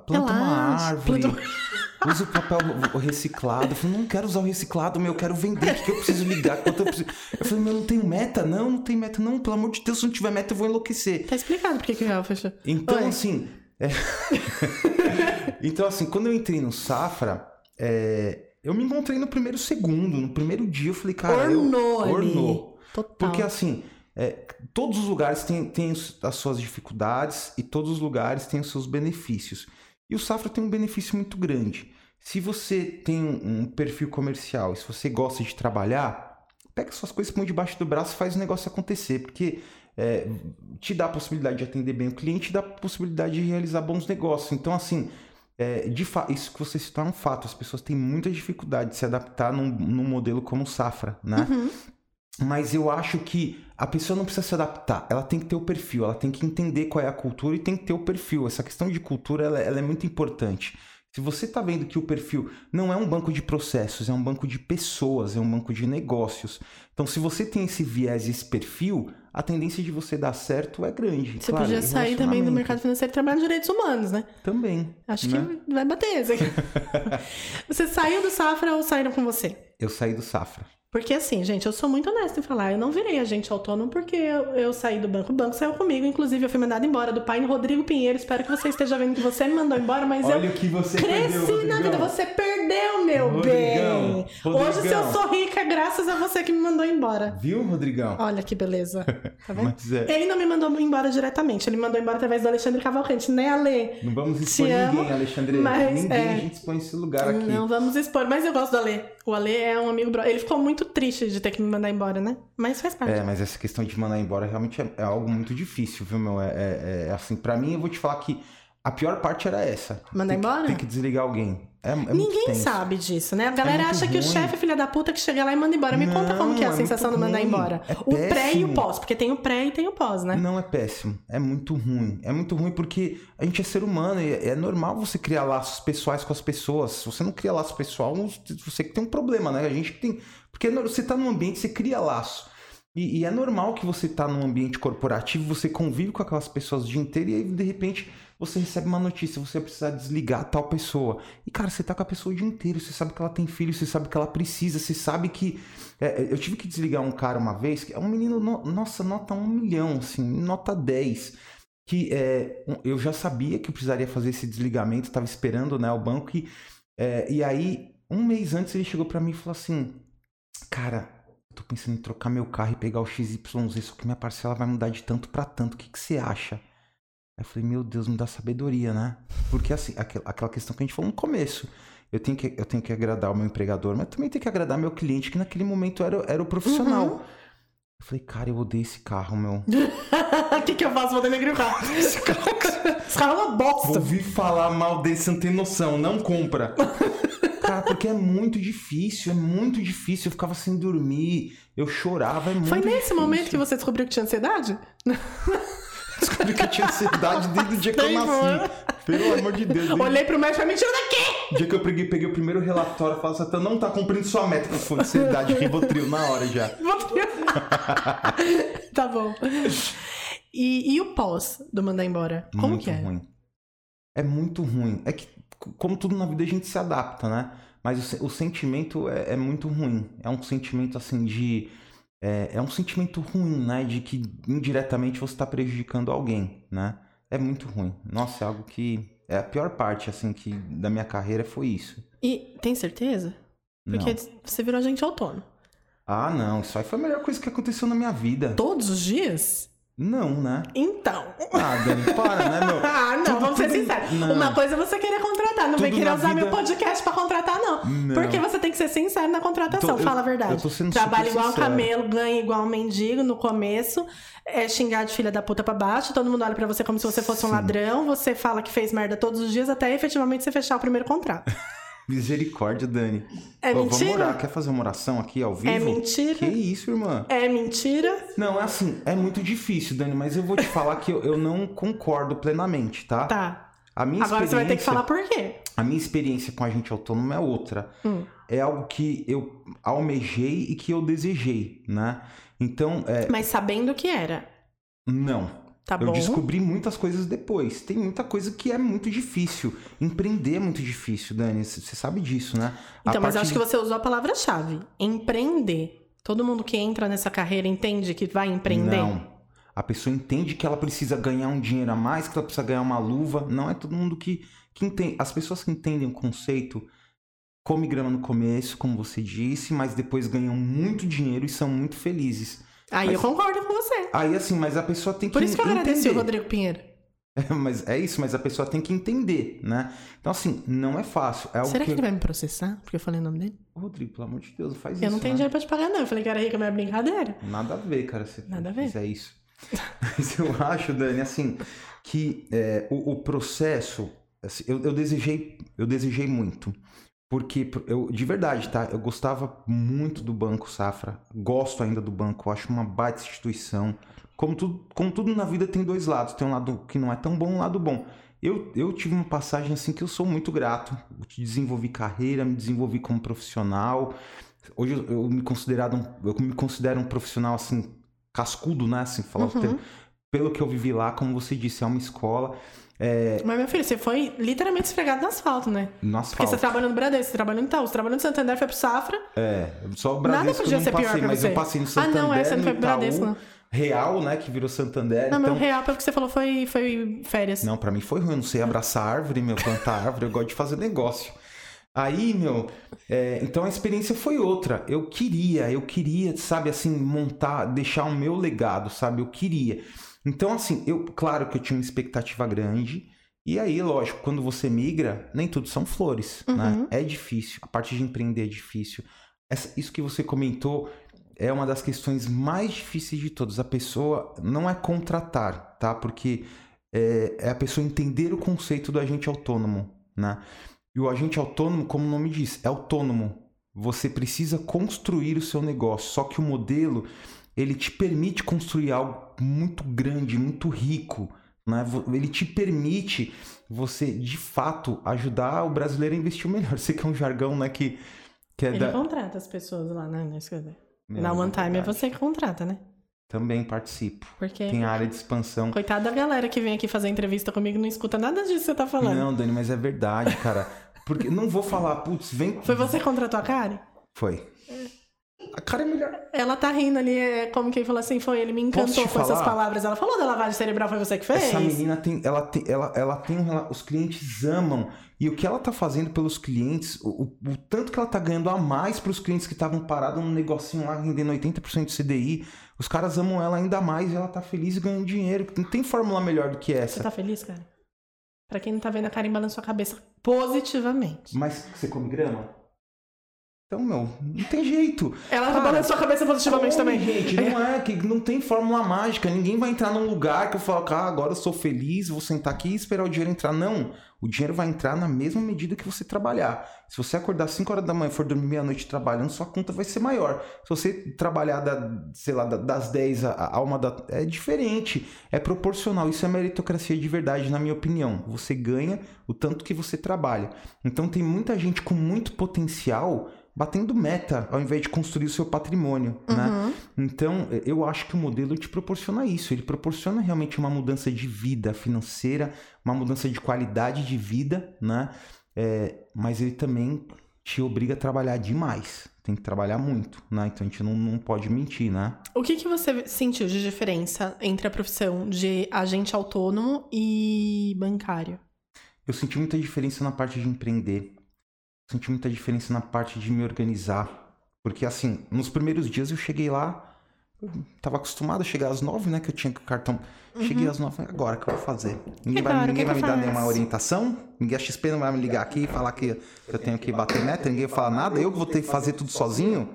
planta uma Relaxa, árvore. planta usa o papel reciclado. Eu falei, não quero usar o reciclado, meu, eu quero vender. O que, que eu preciso ligar? Quanto eu, preciso... eu falei, meu, não tenho meta? Não, não tem meta, não. Pelo amor de Deus, se não tiver meta, eu vou enlouquecer. Tá explicado por que, que o real fechou. Então, Oi. assim. é- então, assim, quando eu entrei no Safra, é, eu me encontrei no primeiro segundo. No primeiro dia, eu falei, cara. eu- Ornou ali. Ornou. Total. Porque assim, é, todos os lugares têm, têm as suas dificuldades e todos os lugares têm os seus benefícios. E o Safra tem um benefício muito grande. Se você tem um, perfil comercial se você gosta de trabalhar, pega suas coisas, põe debaixo do braço e faz o negócio acontecer. Porque é, te dá a possibilidade de atender bem o cliente e dá a possibilidade de realizar bons negócios. Então, assim, é, de isso que você citou é um fato. As pessoas têm muita dificuldade de se adaptar num, num modelo como o Safra, né? Uhum. Mas eu acho que a pessoa não precisa se adaptar, ela tem que ter o perfil, ela tem que entender qual é a cultura e tem que ter o perfil. Essa questão de cultura ela, ela é muito importante. Se você está vendo que o perfil não é um banco de processos, é um banco de pessoas, é um banco de negócios. Então, se você tem esse viés, esse perfil, a tendência de você dar certo é grande. Você Claro, podia sair também do mercado financeiro e trabalhar em direitos humanos, né? Também. Acho né? que vai bater aqui. você saiu do Safra ou saíram com você? Eu saí do Safra. Porque assim, gente, eu sou muito honesta em falar. Eu não virei agente autônomo porque eu, eu saí do banco. O banco saiu comigo. Inclusive, eu fui mandada embora do pai Rodrigo Pinheiro. Espero que você esteja vendo que você me mandou embora, mas eu Olha o que você cresci perdeu, na vida. Rodrigão. Você perdeu, meu Rodrigão, bem. Hoje, se eu Rodrigão. sou rica, graças a você que me mandou embora. Viu, Rodrigão? Olha que beleza. Tá vendo? É, Ele não me mandou embora diretamente. Ele me mandou embora através do Alexandre Cavalcante, né, Ale? não vamos expor Te amo, ninguém, Alexandre. mas, ninguém é. a gente expõe esse lugar aqui. Não vamos expor, mas eu gosto do Ale. O Ale é um amigo. Ele ficou muito triste de ter que me mandar embora, né? Mas faz parte. É, mas essa questão de mandar embora realmente é, é algo muito difícil, viu, meu? É, é- é assim, pra mim, eu vou te falar que a pior parte era essa. Mandar Tem que- embora? Tem que desligar alguém. É, é muito Ninguém sabe disso, né? A galera muito acha que o ruim. chefe é filha da puta que chega lá e manda embora. Me conta como que é a Não, é sensação muito de mandar ruim. embora. É o pré e o péssimo. pós, porque tem o pré e tem o pós, né? Não é péssimo, é muito ruim. É muito ruim porque a gente é ser humano e é normal você criar laços pessoais com as pessoas. Se você não cria laço pessoal, você que tem um problema, né? A gente que tem. Porque você tá num ambiente, você cria laço. E, e é normal que você tá num ambiente corporativo, você convive com aquelas pessoas o dia inteiro e aí, de repente, você recebe uma notícia, você vai precisar desligar tal pessoa. E, cara, você tá com a pessoa o dia inteiro, você sabe que ela tem filho, você sabe que ela precisa, você sabe que. é, eu tive que desligar um cara uma vez, que é um menino, no- nossa, nota um milhão, assim, nota 10. Que é, eu já sabia que eu precisaria fazer esse desligamento, tava esperando né, o banco. E, é, e aí, um mês antes, ele chegou pra mim e falou assim: Cara, eu tô pensando em trocar meu carro e pegar o XYZ, só que minha parcela vai mudar de tanto pra tanto. O que, que você acha? Aí eu falei, meu Deus, me dá sabedoria, né? Porque assim, aquel- aquela questão que a gente falou no começo. Eu tenho, que, eu tenho que agradar o meu empregador, mas também tenho que agradar meu cliente, que naquele momento era, era o profissional. Uhum. Eu falei, cara, eu odeio esse carro, meu. O que, que eu faço? Vou denegrir o carro. Esse carro, é uma bosta. Ouvi falar mal desse, você não tem noção, não compra. Cara, porque é muito difícil, é muito difícil. Eu ficava sem dormir, eu chorava, é muito Foi nesse difícil. momento que você descobriu que tinha ansiedade? descobri que eu tinha ansiedade desde o dia que eu nasci. Pelo amor de Deus. desde Olhei pro médico e falei, mentira daqui! O dia que eu peguei, peguei o primeiro relatório, falei, Satã, não tá cumprindo sua meta. Foi ansiedade, Rivotril, na hora já. tá bom. E, e o pós do mandar embora? Como muito que é? ruim. É muito ruim. É que, como tudo na vida, a gente se adapta, né? Mas o, o sentimento é, é muito ruim. É um sentimento, assim, de... É, é um sentimento ruim, né? De que indiretamente você tá prejudicando alguém, né? É muito ruim. Nossa, é algo que... É a pior parte, assim, que da minha carreira foi isso. E tem certeza? Porque Não. você virou agente autônomo. Ah, não. Isso aí foi a melhor coisa que aconteceu na minha vida. Todos os dias? Não, né? Então. Ah, Dani, para, né, meu? Ah, não, Tudo- vamos ser tudo- sinceros. não. Uma coisa é você querer contratar, não vem Tudo querer na usar vida- meu podcast pra contratar, não. Não. Porque você tem que ser sincero na contratação, Tô- eu- fala a verdade. eu tô sendo Trabalha igual um sincero. camelo, ganha igual um mendigo no começo, é xingar de filha da puta pra baixo, todo mundo olha pra você como se você fosse um Sim. ladrão, você fala que fez merda todos os dias até efetivamente você fechar o primeiro contrato. Misericórdia, Dani. É Ô, Vamos mentira? orar. Quer fazer uma oração aqui ao vivo? É mentira? Que isso, irmã? É mentira? Não, é assim, é muito difícil, Dani, mas eu vou te falar que eu, eu não concordo plenamente, tá? Tá. A minha Agora você vai ter que falar por quê. A minha experiência com agente autônomo é outra. Hum. É algo que eu almejei e que eu desejei, né? Então, é, Mas sabendo o que era. não. Tá eu descobri muitas coisas depois. Tem muita coisa que é muito difícil. Empreender é muito difícil, Dani. Você sabe disso, né? A Então, mas eu parte acho que você usou a palavra-chave. Empreender. Todo mundo que entra nessa carreira entende que vai empreender? Não. A pessoa entende que ela precisa ganhar um dinheiro a mais, que ela precisa ganhar uma luva. Não é todo mundo que, que entende. As pessoas que entendem o conceito come grama no começo, como você disse, mas depois ganham muito dinheiro e são muito felizes. Aí Mas- eu concordo com você. Aí assim, mas a pessoa tem que Por isso que eu agradeci o Rodrigo Pinheiro. mas é isso, mas a pessoa tem que entender, né? Então assim, não é fácil. É Será que que ele vai me processar? Porque eu falei o nome dele? Rodrigo, pelo amor de Deus, faz isso. eu não tenho né? dinheiro pra te pagar, não. Eu falei que era rica, mas é brincadeira. Nada a ver, cara, se Nada a ver. fizer isso. Mas eu acho, Dani, assim, que é, o, o processo, assim, eu, eu desejei, eu desejei muito. Porque eu, de verdade, tá? Eu gostava muito do Banco Safra. Gosto ainda do banco, eu acho uma baita instituição. Como tudo, como tudo na vida tem dois lados. Tem um lado que não é tão bom, um lado bom. Eu, eu tive uma passagem assim que eu sou muito grato. Desenvolvi carreira, me desenvolvi como profissional. Hoje eu, eu me considerado eu me considero um profissional assim cascudo, né? Assim, falar o Uhum. termo. pelo que eu vivi lá, como você disse, é uma escola é, Mas, meu filho, você foi literalmente esfregado no asfalto, né? no Porque asfalto. você trabalhou no Bradesco, você trabalhou no Itaú, você trabalhou no Santander, foi pro Safra. É, só o Nada Bradesco eu podia ser pior passei, pra mas você. eu passei no Ah, Santander, não, é, você não foi pro Bradesco, não. Real, né, que virou Santander. Não, então... meu real, pelo que você falou, foi, foi férias. Não, pra mim foi ruim. Eu não sei abraçar árvore, meu, plantar árvore. Eu gosto de fazer negócio. Aí, meu, é, então a experiência foi outra. Eu queria, eu queria, sabe, assim, montar, deixar o meu legado, sabe? Eu queria. Então, assim, eu, claro que eu tinha uma expectativa grande. E aí, lógico, quando você migra, nem tudo são flores, né? Uhum. É difícil. A parte de empreender é difícil. Essa- isso que você comentou é uma das questões mais difíceis de todas. A pessoa não é contratar, tá? Porque é, é a pessoa entender o conceito do agente autônomo, né? E o agente autônomo, como o nome diz, é autônomo. Você precisa construir o seu negócio. Só que o modelo, ele te permite construir algo muito grande, muito rico, né? Ele te permite você, de fato, ajudar o brasileiro a investir melhor. Sei que é um jargão, né? Que, que é Ele da... contrata as pessoas lá, né? Na. Meu, Na é One Time é você que contrata, né? Também participo. Porque. Tem área de expansão. Coitada da galera que vem aqui fazer entrevista comigo e não escuta nada disso que você tá falando. Não, Dani, mas é verdade, cara. Porque não vou falar, putz, vem. Foi você que contratou a Karen? Foi. A cara é melhor. Ela tá rindo ali, é como quem falou assim, foi, ele me encantou com essas palavras. Ela falou da lavagem cerebral, foi você que fez? Essa menina tem, ela tem, ela, ela tem rela- os clientes amam e o que ela tá fazendo pelos clientes, o, o- o tanto que ela tá ganhando a mais para os clientes que estavam parados num negocinho lá rendendo 80% de CDI, os caras amam ela ainda mais e ela tá feliz e ganhando dinheiro. Não tem fórmula melhor do que Você essa. tá feliz, cara? Pra quem não tá vendo, a Karen balançou a cabeça positivamente. Mas você come grama? Então, meu, não tem jeito. Ela Cara, balançou a cabeça positivamente Come, também. Gente, não é que não tem fórmula mágica. Ninguém vai entrar num lugar que eu falo, ah, agora eu sou feliz, vou sentar aqui e esperar o dinheiro entrar. Não. O dinheiro vai entrar na mesma medida que você trabalhar. Se você acordar 5 horas da manhã e for dormir meia-noite trabalhando, sua conta vai ser maior. Se você trabalhar, da, sei lá, da- das 10 a, a uma da. É diferente. É proporcional. Isso é meritocracia de verdade, na minha opinião. Você ganha o tanto que você trabalha. Então tem muita gente com muito potencial batendo meta ao invés de construir o seu patrimônio, né? Uhum. Então, eu acho que o modelo te proporciona isso. Ele proporciona realmente uma mudança de vida financeira, uma mudança de qualidade de vida, né? É, mas ele também te obriga a trabalhar demais. Tem que trabalhar muito, né? Então a gente não, não pode mentir, né? O que, que você sentiu de diferença entre a profissão de agente autônomo e bancário? Eu senti muita diferença na parte de empreender. Senti muita diferença na parte de me organizar. Porque, assim, nos primeiros dias eu cheguei lá, eu tava acostumado a chegar às nove, né? Que eu tinha cartão. Cheguei às nove, agora que eu vou fazer? Ninguém vai, ninguém o que vai que me dar nenhuma orientação, ninguém a XP não vai me ligar aqui e falar que eu tenho que bater meta, ninguém vai falar nada, eu que vou ter que fazer tudo sozinho.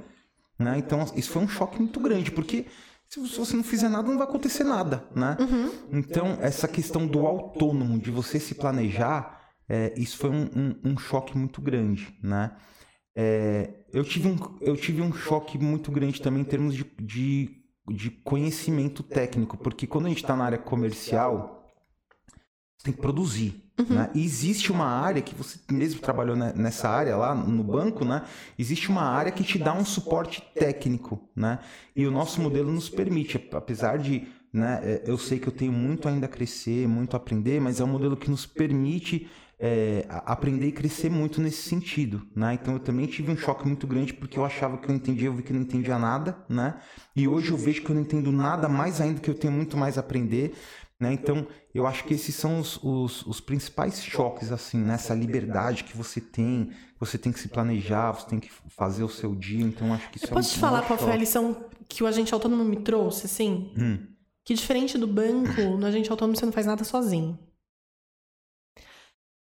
Né? Então, isso foi um choque muito grande, porque se você não fizer nada, não vai acontecer nada, né? Então, essa questão do autônomo, de você se planejar, é, isso foi um, um- um choque muito grande, né? É, eu, tive um, eu tive um choque muito grande também em termos de, de, de conhecimento técnico, porque quando a gente está na área comercial, tem que produzir. Uhum. Né? E existe uma área que você mesmo trabalhou nessa área lá no banco, né? Existe uma área que te dá um suporte técnico, né? E o nosso modelo nos permite, apesar de né, é, eu sei que eu tenho muito ainda a crescer, muito a aprender, mas é um modelo que nos permite é, aprender e crescer muito nesse sentido, né? Então eu também tive um choque muito grande porque eu achava que eu entendia, eu vi que eu não entendia nada, né? E hoje eu vejo que eu não entendo nada mais ainda que eu tenho muito mais a aprender. Né? Então, eu acho que esses são os, os, os, principais choques, assim, nessa liberdade que você tem, você tem que se planejar, você tem que fazer o seu dia, então acho que isso eu é posso te falar qual foi a lição que o agente autônomo me trouxe, assim? Hum. Que diferente do banco, no agente autônomo você não faz nada sozinho.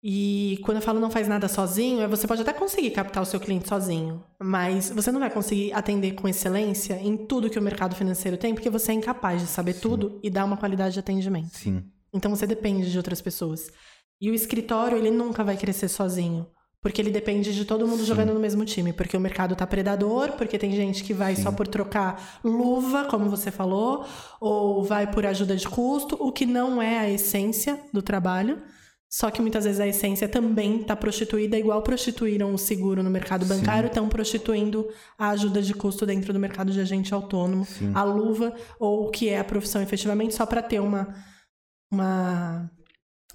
E quando eu falo não faz nada sozinho, é você pode até conseguir captar o seu cliente sozinho, mas você não vai conseguir atender com excelência em tudo que o mercado financeiro tem, porque você é incapaz de saber Sim. tudo e dar uma qualidade de atendimento. Sim. Então você depende de outras pessoas. E o escritório, ele nunca vai crescer sozinho. Porque ele depende de todo mundo Sim. jogando no mesmo time. Porque o mercado tá predador, porque tem gente que vai Sim. só por trocar luva, como você falou, ou vai por ajuda de custo, o que não é a essência do trabalho. Só que muitas vezes a essência também está prostituída, igual prostituíram o seguro no mercado bancário, estão prostituindo a ajuda de custo dentro do mercado de agente autônomo, Sim. a luva, ou o que é a profissão efetivamente, só para ter uma, uma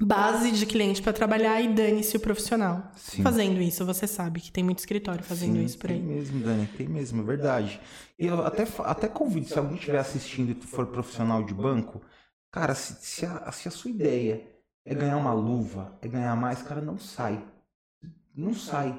base de cliente para trabalhar e dane-se o profissional. Sim. Fazendo isso, você sabe que tem muito escritório fazendo Sim, isso por aí. Tem mesmo, Dani, tem mesmo, é verdade. E eu até, até convido, se alguém estiver assistindo e tu for profissional de banco, cara, se, se, a, se a sua ideia é ganhar uma luva, é ganhar mais, cara, não sai. Não sai.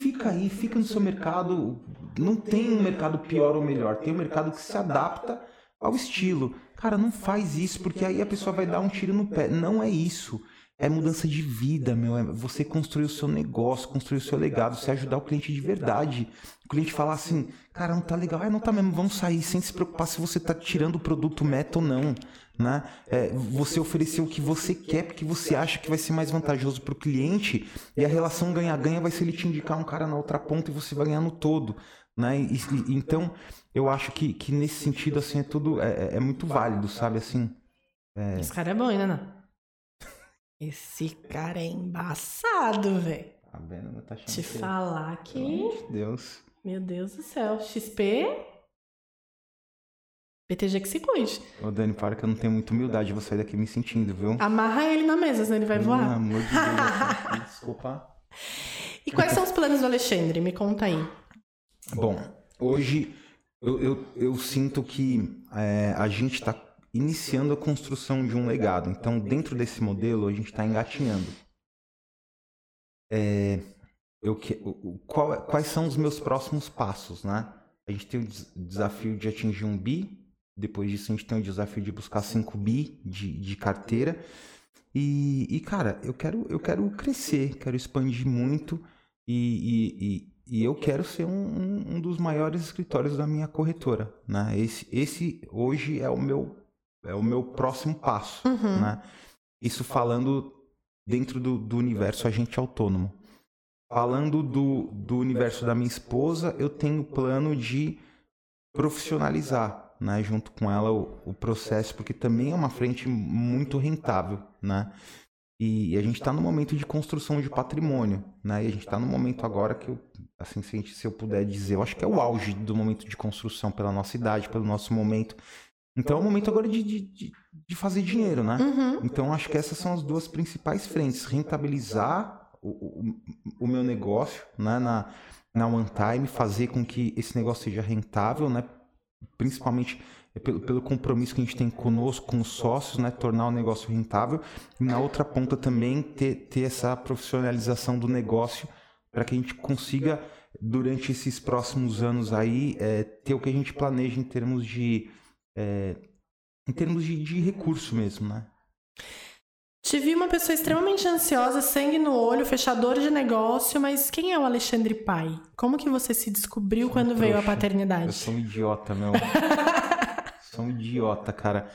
Fica aí, fica no seu mercado. Não tem um mercado pior ou melhor, tem um mercado que se adapta ao estilo. Cara, não faz isso, porque aí a pessoa vai dar um tiro no pé. Não é isso. É mudança de vida, meu. É você construir o seu negócio, construir o seu legado, você ajudar o cliente de verdade. O cliente falar assim, cara, não tá legal. Ah, não tá mesmo, vamos sair sem se preocupar se você tá tirando o produto meta ou não né? É, você oferecer o que você quer porque você acha que vai ser mais vantajoso para o cliente e a relação ganha-ganha vai ser ele te indicar um cara na outra ponta e você vai ganhar no todo, né? E, e, então eu acho que, que nesse sentido assim é tudo é, é, é muito válido, sabe assim. É... Esse cara é bom, hein? Esse cara é embaçado, velho. Tá vendo? Tá Te que... falar que. Meu Deus. Meu Deus do céu. XP BTG que se cuide. Ô, Dani, para que eu não tenho muita humildade, vou sair daqui me sentindo, viu? Amarra ele na mesa, senão ele vai voar. Pelo amor de Deus, desculpa. E quais são os planos do Alexandre? Me conta aí. Bom, hoje eu, eu, eu sinto que é, a gente está iniciando a construção de um legado. Então, dentro desse modelo, a gente está engatinhando. É, eu, qual, quais são os meus próximos passos, né? A gente tem o desafio de atingir um bi, depois disso, a gente tem o desafio de buscar 5 bi de, de carteira. E, e, cara, eu quero, eu quero crescer, quero expandir muito e, e, e eu quero ser um, um, dos maiores escritórios da minha corretora. Né? Esse, esse hoje é o meu, é o meu próximo passo. Uhum. Né? Isso falando dentro do, do universo agente autônomo. Falando do, do universo da minha esposa, eu tenho plano de profissionalizar né, junto com ela o, o, processo, porque também é uma frente muito rentável, né? E, e a gente está no momento de construção de patrimônio, né? E a gente está no momento agora que eu, assim, se, gente, se eu puder dizer, eu acho que é o auge do momento de construção pela nossa idade, pelo nosso momento. Então é o momento agora de, de, de fazer dinheiro, né? Uhum. Então acho que essas são as duas principais frentes: rentabilizar o, o, o meu negócio, né? Na, na One Time, fazer com que esse negócio seja rentável, né? Principalmente é pelo, pelo compromisso que a gente tem conosco, com os sócios, né, tornar o negócio rentável, e na outra ponta também ter, ter essa profissionalização do negócio para que a gente consiga, durante esses próximos anos aí, é, ter o que a gente planeja em termos de, é, em termos de, de recurso mesmo, né? Te vi uma pessoa extremamente ansiosa, sangue no olho, fechador de negócio, mas quem é o Alexandre pai? Como que você se descobriu quando trouxa. veio a paternidade? Eu sou um idiota, meu. sou um idiota, cara.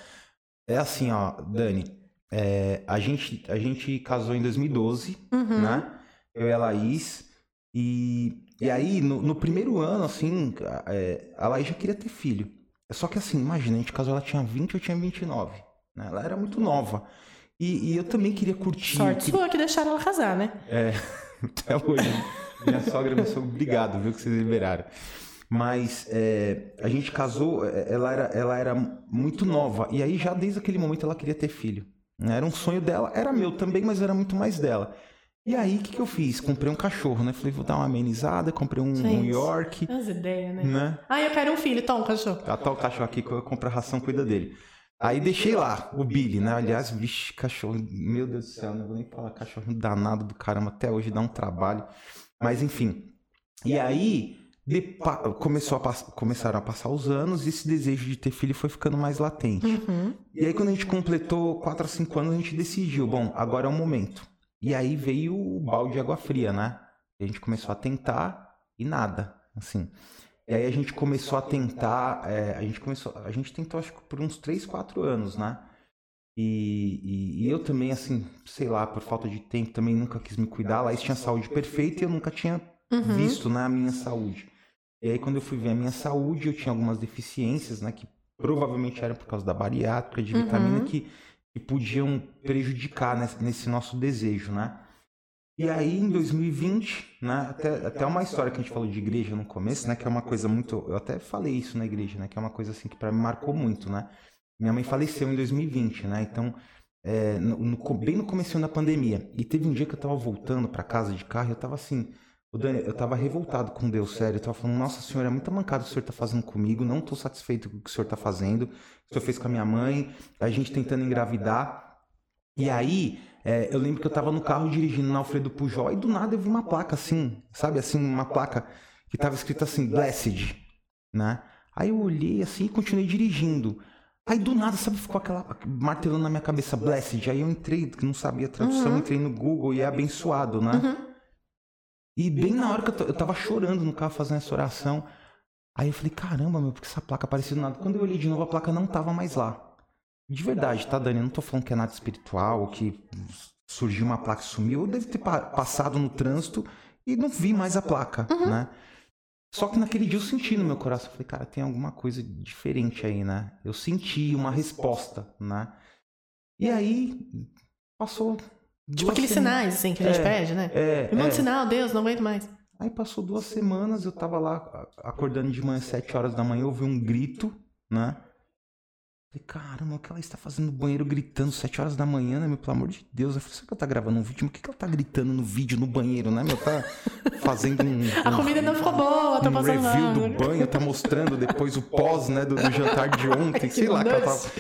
É assim, ó, Dani, é, a, gente, a gente casou em 2012, uhum. né? Eu e a Laís. E, e aí, no, no primeiro ano, assim, é, a Laís já queria ter filho. Só que assim, imagina, a gente casou, ela tinha 20, eu tinha 29. Né? Ela era muito nova. E, e eu também queria curtir. Sorte queria... sua que deixaram ela casar, né? É, até hoje. Minha sogra, meu sogro, obrigado, viu, que vocês liberaram. Mas é, a gente casou, é, ela era, ela era muito nova. E aí, já desde aquele momento, ela queria ter filho. Né? Era um sonho dela, era meu também, mas era muito mais dela. E aí, o que, que eu fiz? Comprei um cachorro, né? Falei, vou dar uma amenizada, comprei um, um York. As ideias, né? né? Ah, eu quero um filho, toma um cachorro. Ah, tá o cachorro aqui que eu compro a ração, cuida dele. Aí deixei lá o Billy, né? Aliás, vixe, cachorro, meu Deus do céu, não vou nem falar cachorro danado do caramba, até hoje dá um trabalho. Mas enfim. E aí de, começou a começaram a passar os anos e esse desejo de ter filho foi ficando mais latente. Uhum. E aí quando a gente completou 4 a 5 anos, a gente decidiu, bom, agora é o momento. E aí veio o balde de água fria, né? A gente começou a tentar e nada, assim. E aí a gente começou a tentar, é, a gente começou, a gente tentou acho que por uns 3, 4 anos, né? E, e, e, eu também, assim, sei lá, por falta de tempo, também nunca quis me cuidar. Lá tinha saúde perfeita e eu nunca tinha uhum. visto né, a minha saúde. E aí quando eu fui ver a minha saúde, eu tinha algumas deficiências, né? Que provavelmente eram por causa da bariátrica, de vitamina, uhum. que, que podiam prejudicar nesse, nesse nosso desejo, né? E aí, em 2020, né, até, até uma história que a gente falou de igreja no começo, né, que é uma coisa muito. Eu até falei isso na igreja, né, que é uma coisa assim que para mim marcou muito, né? Minha mãe faleceu em 2020, né? Então, é, no, no, bem no começo da pandemia. E teve um dia que eu tava voltando para casa de carro e eu tava assim. O Dani, eu tava revoltado com Deus, sério. Eu tava falando, nossa senhora, é muita mancada o senhor tá fazendo comigo. Não tô satisfeito com o que o senhor tá fazendo. O senhor fez com a minha mãe, a gente tentando engravidar. E aí, é, eu lembro que eu tava no carro dirigindo na Alfredo Pujol e do nada eu vi uma placa assim, sabe assim, uma placa que tava escrito assim, Blessed, né? Aí eu olhei assim e continuei dirigindo. Aí do nada, sabe, ficou aquela martelando na minha cabeça, Blessed. Aí eu entrei, que não sabia a tradução, uhum. entrei no Google e é abençoado, né? Uhum. E bem na hora que eu, eu tava chorando no carro fazendo essa oração, aí eu falei, caramba, meu, porque essa placa apareceu do nada. Quando eu olhei de novo, a placa não tava mais lá. De verdade, tá, Dani? Eu não tô falando que é nada espiritual, que surgiu uma placa e sumiu. Eu devo ter passado no trânsito e não vi mais a placa, uhum. né? Só que naquele dia eu senti no meu coração, eu falei, cara, tem alguma coisa diferente aí, né? Eu senti uma resposta, né? E aí passou. Tipo aqueles semanas. sinais, assim, que a gente é, pede, né? É, Me manda é. sinal, Deus, não aguento mais. Aí passou duas semanas, eu tava lá acordando de manhã, sete horas da manhã, eu ouvi um grito, né? Falei, caramba, o que ela está fazendo no banheiro gritando sete horas da manhã, né, meu? Pelo amor de Deus. Eu falei, será que ela tá gravando um vídeo? Mas o que, que ela tá gritando no vídeo, no banheiro, né, meu? Tá fazendo um. A comida não ficou boa, tá um passando review mal. do banho, tá mostrando depois o pós, né, do, do jantar de ontem, sei lá. Que ela tava...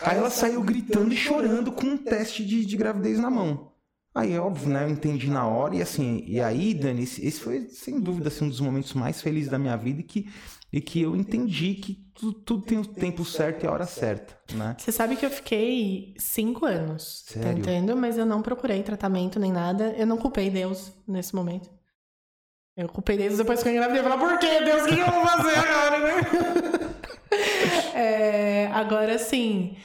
Aí ela saiu gritando e chorando com um teste de, de gravidez na mão. Aí, óbvio, né? Eu entendi na hora. E assim, e aí, Dani, esse, esse foi, sem dúvida, assim, um dos momentos mais felizes da minha vida e que e que eu entendi que tudo, tudo, tem o tempo certo e a hora certa, né? Você sabe que eu fiquei cinco anos Sério? tentando, mas eu não procurei tratamento nem nada. Eu não culpei Deus nesse momento. Eu culpei Deus depois que eu engravidei. Eu falei, por que Deus? O que eu vou fazer agora, né? é, agora, assim,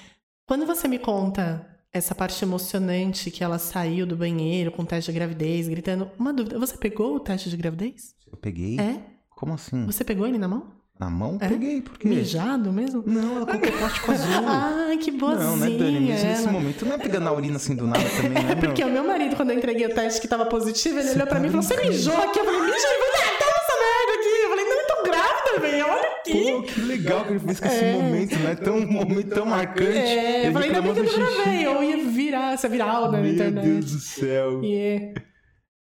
quando você me conta essa parte emocionante que ela saiu do banheiro com o teste de gravidez, gritando, uma dúvida, você pegou o teste de gravidez? Eu peguei. É? Como assim? Você pegou ele na mão? Na mão? É? Peguei, por quê? Mijado mesmo? Não, ela colocou plástico azul. ah, que boazinha. Não, né, Dani? Mesmo nesse momento, não é pegando a urina assim do nada também, né? É porque o meu marido, quando eu entreguei o teste que tava positivo, ele Você olhou pra tá mim e falou, você mijou aqui? Eu falei, mijou? Ele falou, ah, toma essa merda aqui. Eu falei, não, eu tô grávida, velho, olha aqui. Pô, que legal que ele fez com esse é. momento, né? Tão, um momento tão marcante. É, eu falei, ainda bem que eu não gravei. Eu ia virar, essa viral na internet. Meu Deus do céu. Yeah.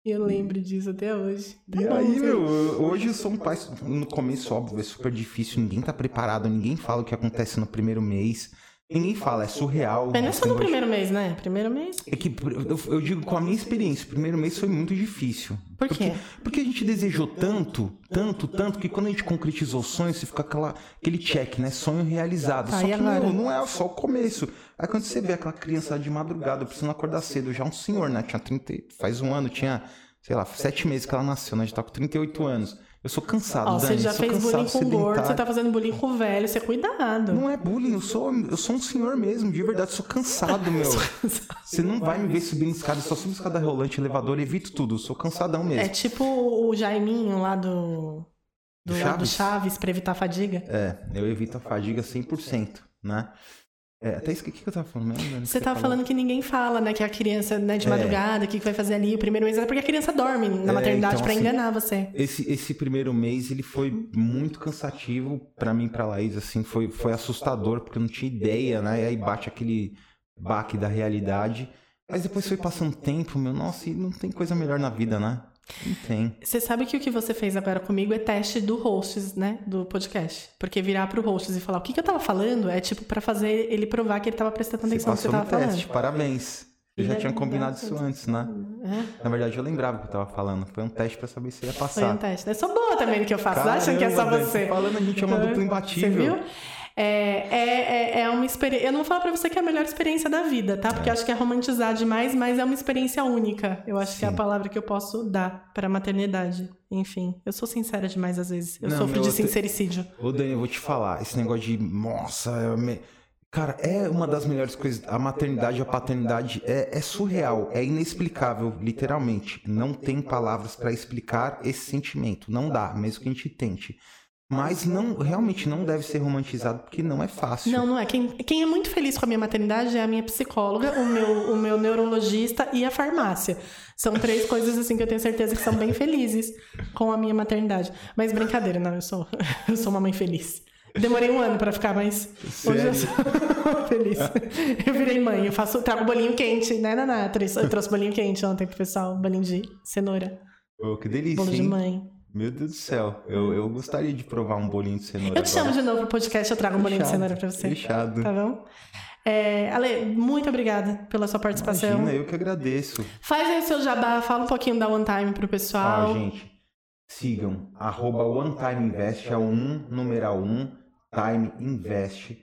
Eu lembro disso até hoje. Tá e bom, aí, meu, hoje eu sou um pai. No começo, óbvio, é super difícil, ninguém tá preparado, ninguém fala o que acontece no primeiro mês. Ninguém fala, é surreal. Mas não é só no primeiro mês, né? Primeiro mês. É que eu, eu, digo com a minha experiência, o primeiro mês foi muito difícil. Por quê? Porque, porque a gente desejou tanto, tanto, tanto, que quando a gente concretizou o sonho, você fica aquela, aquele check, né? Sonho realizado. Tá, só que não, não é só o começo. Aí quando você vê aquela criança de madrugada, precisando acordar cedo, já um senhor, né? Tinha 30, faz um ano, tinha, sei lá, sete meses que ela nasceu, né? Já tá com 38 anos. Eu sou cansado, Ó, Você já fez bullying com gordo, você tá fazendo bullying com o velho, você é cuidado. Não é bullying, eu sou, eu sou um senhor mesmo, de verdade, eu sou cansado, meu. você não vai me ver subindo escada, eu só subo escada rolante, elevador, evito tudo, eu sou cansadão mesmo. É tipo o Jaiminho lá do... Do Chaves? do Chaves, pra evitar a fadiga. É, eu evito a fadiga 100%, né? É, até isso que, que eu tava falando mesmo. Você tava falando que ninguém fala, né? Que a criança, né, de É. madrugada, o que, que vai fazer ali o primeiro mês, é porque a criança dorme na É, maternidade então, pra assim, enganar você. Esse, esse primeiro mês, ele foi muito cansativo pra mim e pra Laís, assim, foi, foi assustador, porque eu não tinha ideia, né? E aí bate aquele baque da realidade. Mas depois foi passando tempo, meu, nossa, e não tem coisa melhor na vida, né? Tem. Você sabe que o que você fez agora comigo é teste do hosts, né? Do podcast. Porque virar pro hosts e falar o que, que eu tava falando é tipo pra fazer ele provar que ele tava prestando Você atenção no que você tava teste, falando. parabéns. Eu já tinha combinado isso antes, né? É, Na verdade, eu lembrava o que eu tava falando. Foi um teste pra saber se ia foi um passar. teste. Eu sou boa também no que eu faço. Não acham que é só Caramba, você? Falando, a gente é uma dupla Você imbatível. viu? É, é, é, é uma experiência. Eu não vou falar pra você que é a melhor experiência da vida, tá? Porque eu acho que é romantizar demais, mas é uma experiência única. Eu acho que é a Sim. palavra que eu posso dar pra maternidade. Enfim, eu sou sincera demais às vezes. Eu Não, sofro de eu te- sincericídio. Ô, Dani, eu vou te falar, esse negócio de. Nossa, é me- cara, é uma das melhores coisas. A maternidade, a paternidade é, é surreal, é inexplicável, literalmente. Não tem palavras pra explicar esse sentimento. Não dá, mesmo que a gente tente. Mas não, realmente não deve ser romantizado, porque não é fácil. Não, não é. Quem, quem é muito feliz com a minha maternidade é a minha psicóloga, o meu, o meu neurologista e a farmácia. São três coisas assim que eu tenho certeza que são bem felizes com a minha maternidade. Mas brincadeira, não, eu sou, eu sou uma mãe feliz. Demorei um ano pra ficar, mas hoje eu Sério? sou feliz. Eu virei mãe, eu faço, trago bolinho quente, né, Naná? Eu trouxe bolinho quente ontem pro pessoal, bolinho de cenoura, Ô, que delícia, bolo de mãe. Meu Deus do céu, eu, eu gostaria de provar um bolinho de cenoura. Eu te chamo de novo pro podcast, eu trago um bolinho de cenoura pra você. Fechado. Tá bom? É, Ale, muito obrigada pela sua participação. Imagina, eu que agradeço. Faz aí o seu jabá, fala um pouquinho da One Time pro Ah, pessoal. gente, sigam arroba OneTimeInvest, é o 1, numeral 1, Time Invest.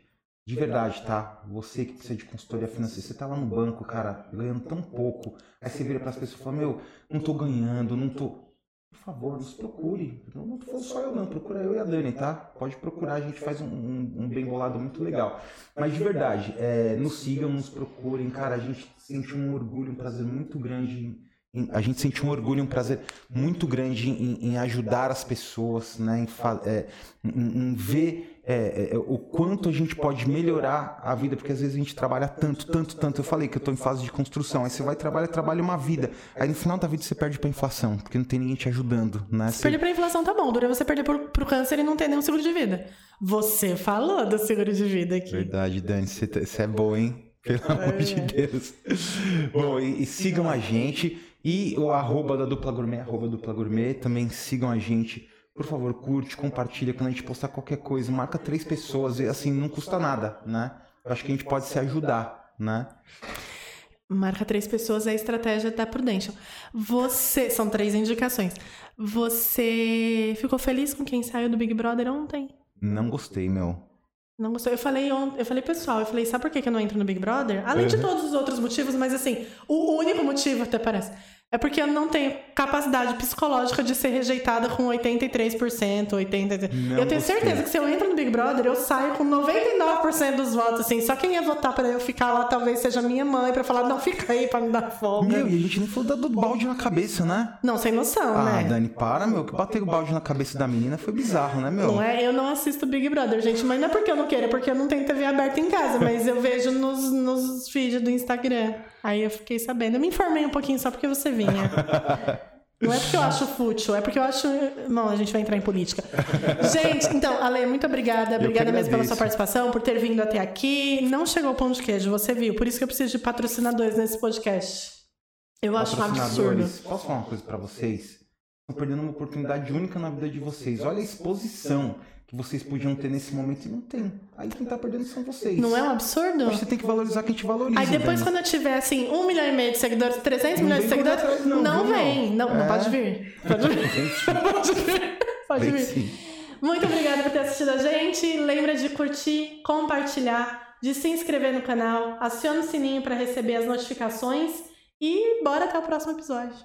De verdade, tá? Você que precisa de consultoria financeira, você tá lá no banco, cara, ganhando tão pouco. Aí você vira pras pessoas e fala, meu, não tô ganhando, não tô... Por favor, nos procure. Não, não for só eu não, procura eu e a Dani, tá? Pode procurar, a gente faz um, um, um bem bolado muito legal. Mas de verdade, é, nos sigam, nos procurem, cara, a gente sente um orgulho, um prazer muito grande em- a gente sente um orgulho um prazer muito grande em, em ajudar as pessoas, né? em, é, em ver é, é, o quanto a gente pode melhorar a vida, porque às vezes a gente trabalha tanto, tanto, tanto. Eu falei que eu estou em fase de construção, aí você vai trabalhar, trabalha uma vida, aí no final da vida você perde para inflação, porque não tem ninguém te ajudando, né? Você- Perder pra inflação tá bom, dura você perder pro, pro câncer e não ter nenhum seguro de vida. Você falou do seguro de vida aqui. Verdade, Dani, você tá- você é boa, hein? Pelo amor de Deus. Bom, e, e sigam a gente. E o arroba da Dupla Gourmet, arroba Dupla Gourmet, também sigam a gente. Por favor, curte, compartilha. Quando a gente postar qualquer coisa, marca três pessoas. E assim, não custa nada, né? Eu acho que a gente pode se ajudar, né? Marca três pessoas é a estratégia da Prudential. Você. São três indicações. Você ficou feliz com quem saiu do Big Brother ontem? Não gostei, meu. Não gostou. Eu falei ontem, eu falei, pessoal, eu falei, sabe por que eu não entro no Big Brother? Além de Uhum. todos os outros motivos, mas assim, o único motivo, até parece, é porque eu não tenho capacidade psicológica de ser rejeitada com 83%, 80%. Não eu tenho certeza que se eu entro no Big Brother, eu saio com 99% dos votos, assim. Só quem ia votar pra eu ficar lá talvez seja minha mãe, pra falar, não, fica aí pra me dar folga. Meu, e a gente nem falou da do balde na cabeça, né? Não, sem noção, Ah, né? Dani, para, meu. Que bater o balde na cabeça da menina foi bizarro, né, meu? Não é? Eu não assisto Big Brother, gente. Mas não é porque eu não quero, é porque eu não tenho TV aberta em casa. Mas eu vejo nos, nos feeds do Instagram. Aí eu fiquei sabendo. Eu me informei um pouquinho só porque você vinha. Não é porque eu acho fútil, é porque eu acho. Não, a gente vai entrar em política. Gente, então, Ale, muito obrigada. Obrigada mesmo pela sua participação, por ter vindo até aqui. Não chegou o pão de queijo, você viu. Por isso que eu preciso de patrocinadores nesse podcast. Eu acho um absurdo. Posso falar uma coisa pra vocês? Estão perdendo uma oportunidade única na vida de vocês. Olha a exposição que vocês podiam ter nesse momento e não tem. Aí quem tá perdendo são vocês. Não é um absurdo? Você tem que valorizar quem te valoriza. Aí depois, Dani. quando eu tiver, assim, um milhão e meio de seguidores, 300 Não milhões de seguidores, atrás, não, não, viu, vem. Não, não É. pode vir. Pode vir. pode vir. Pode vir. sim. Muito obrigada por ter assistido a gente. Lembra de curtir, compartilhar, de se inscrever no canal, aciona o sininho para receber as notificações e bora até o próximo episódio.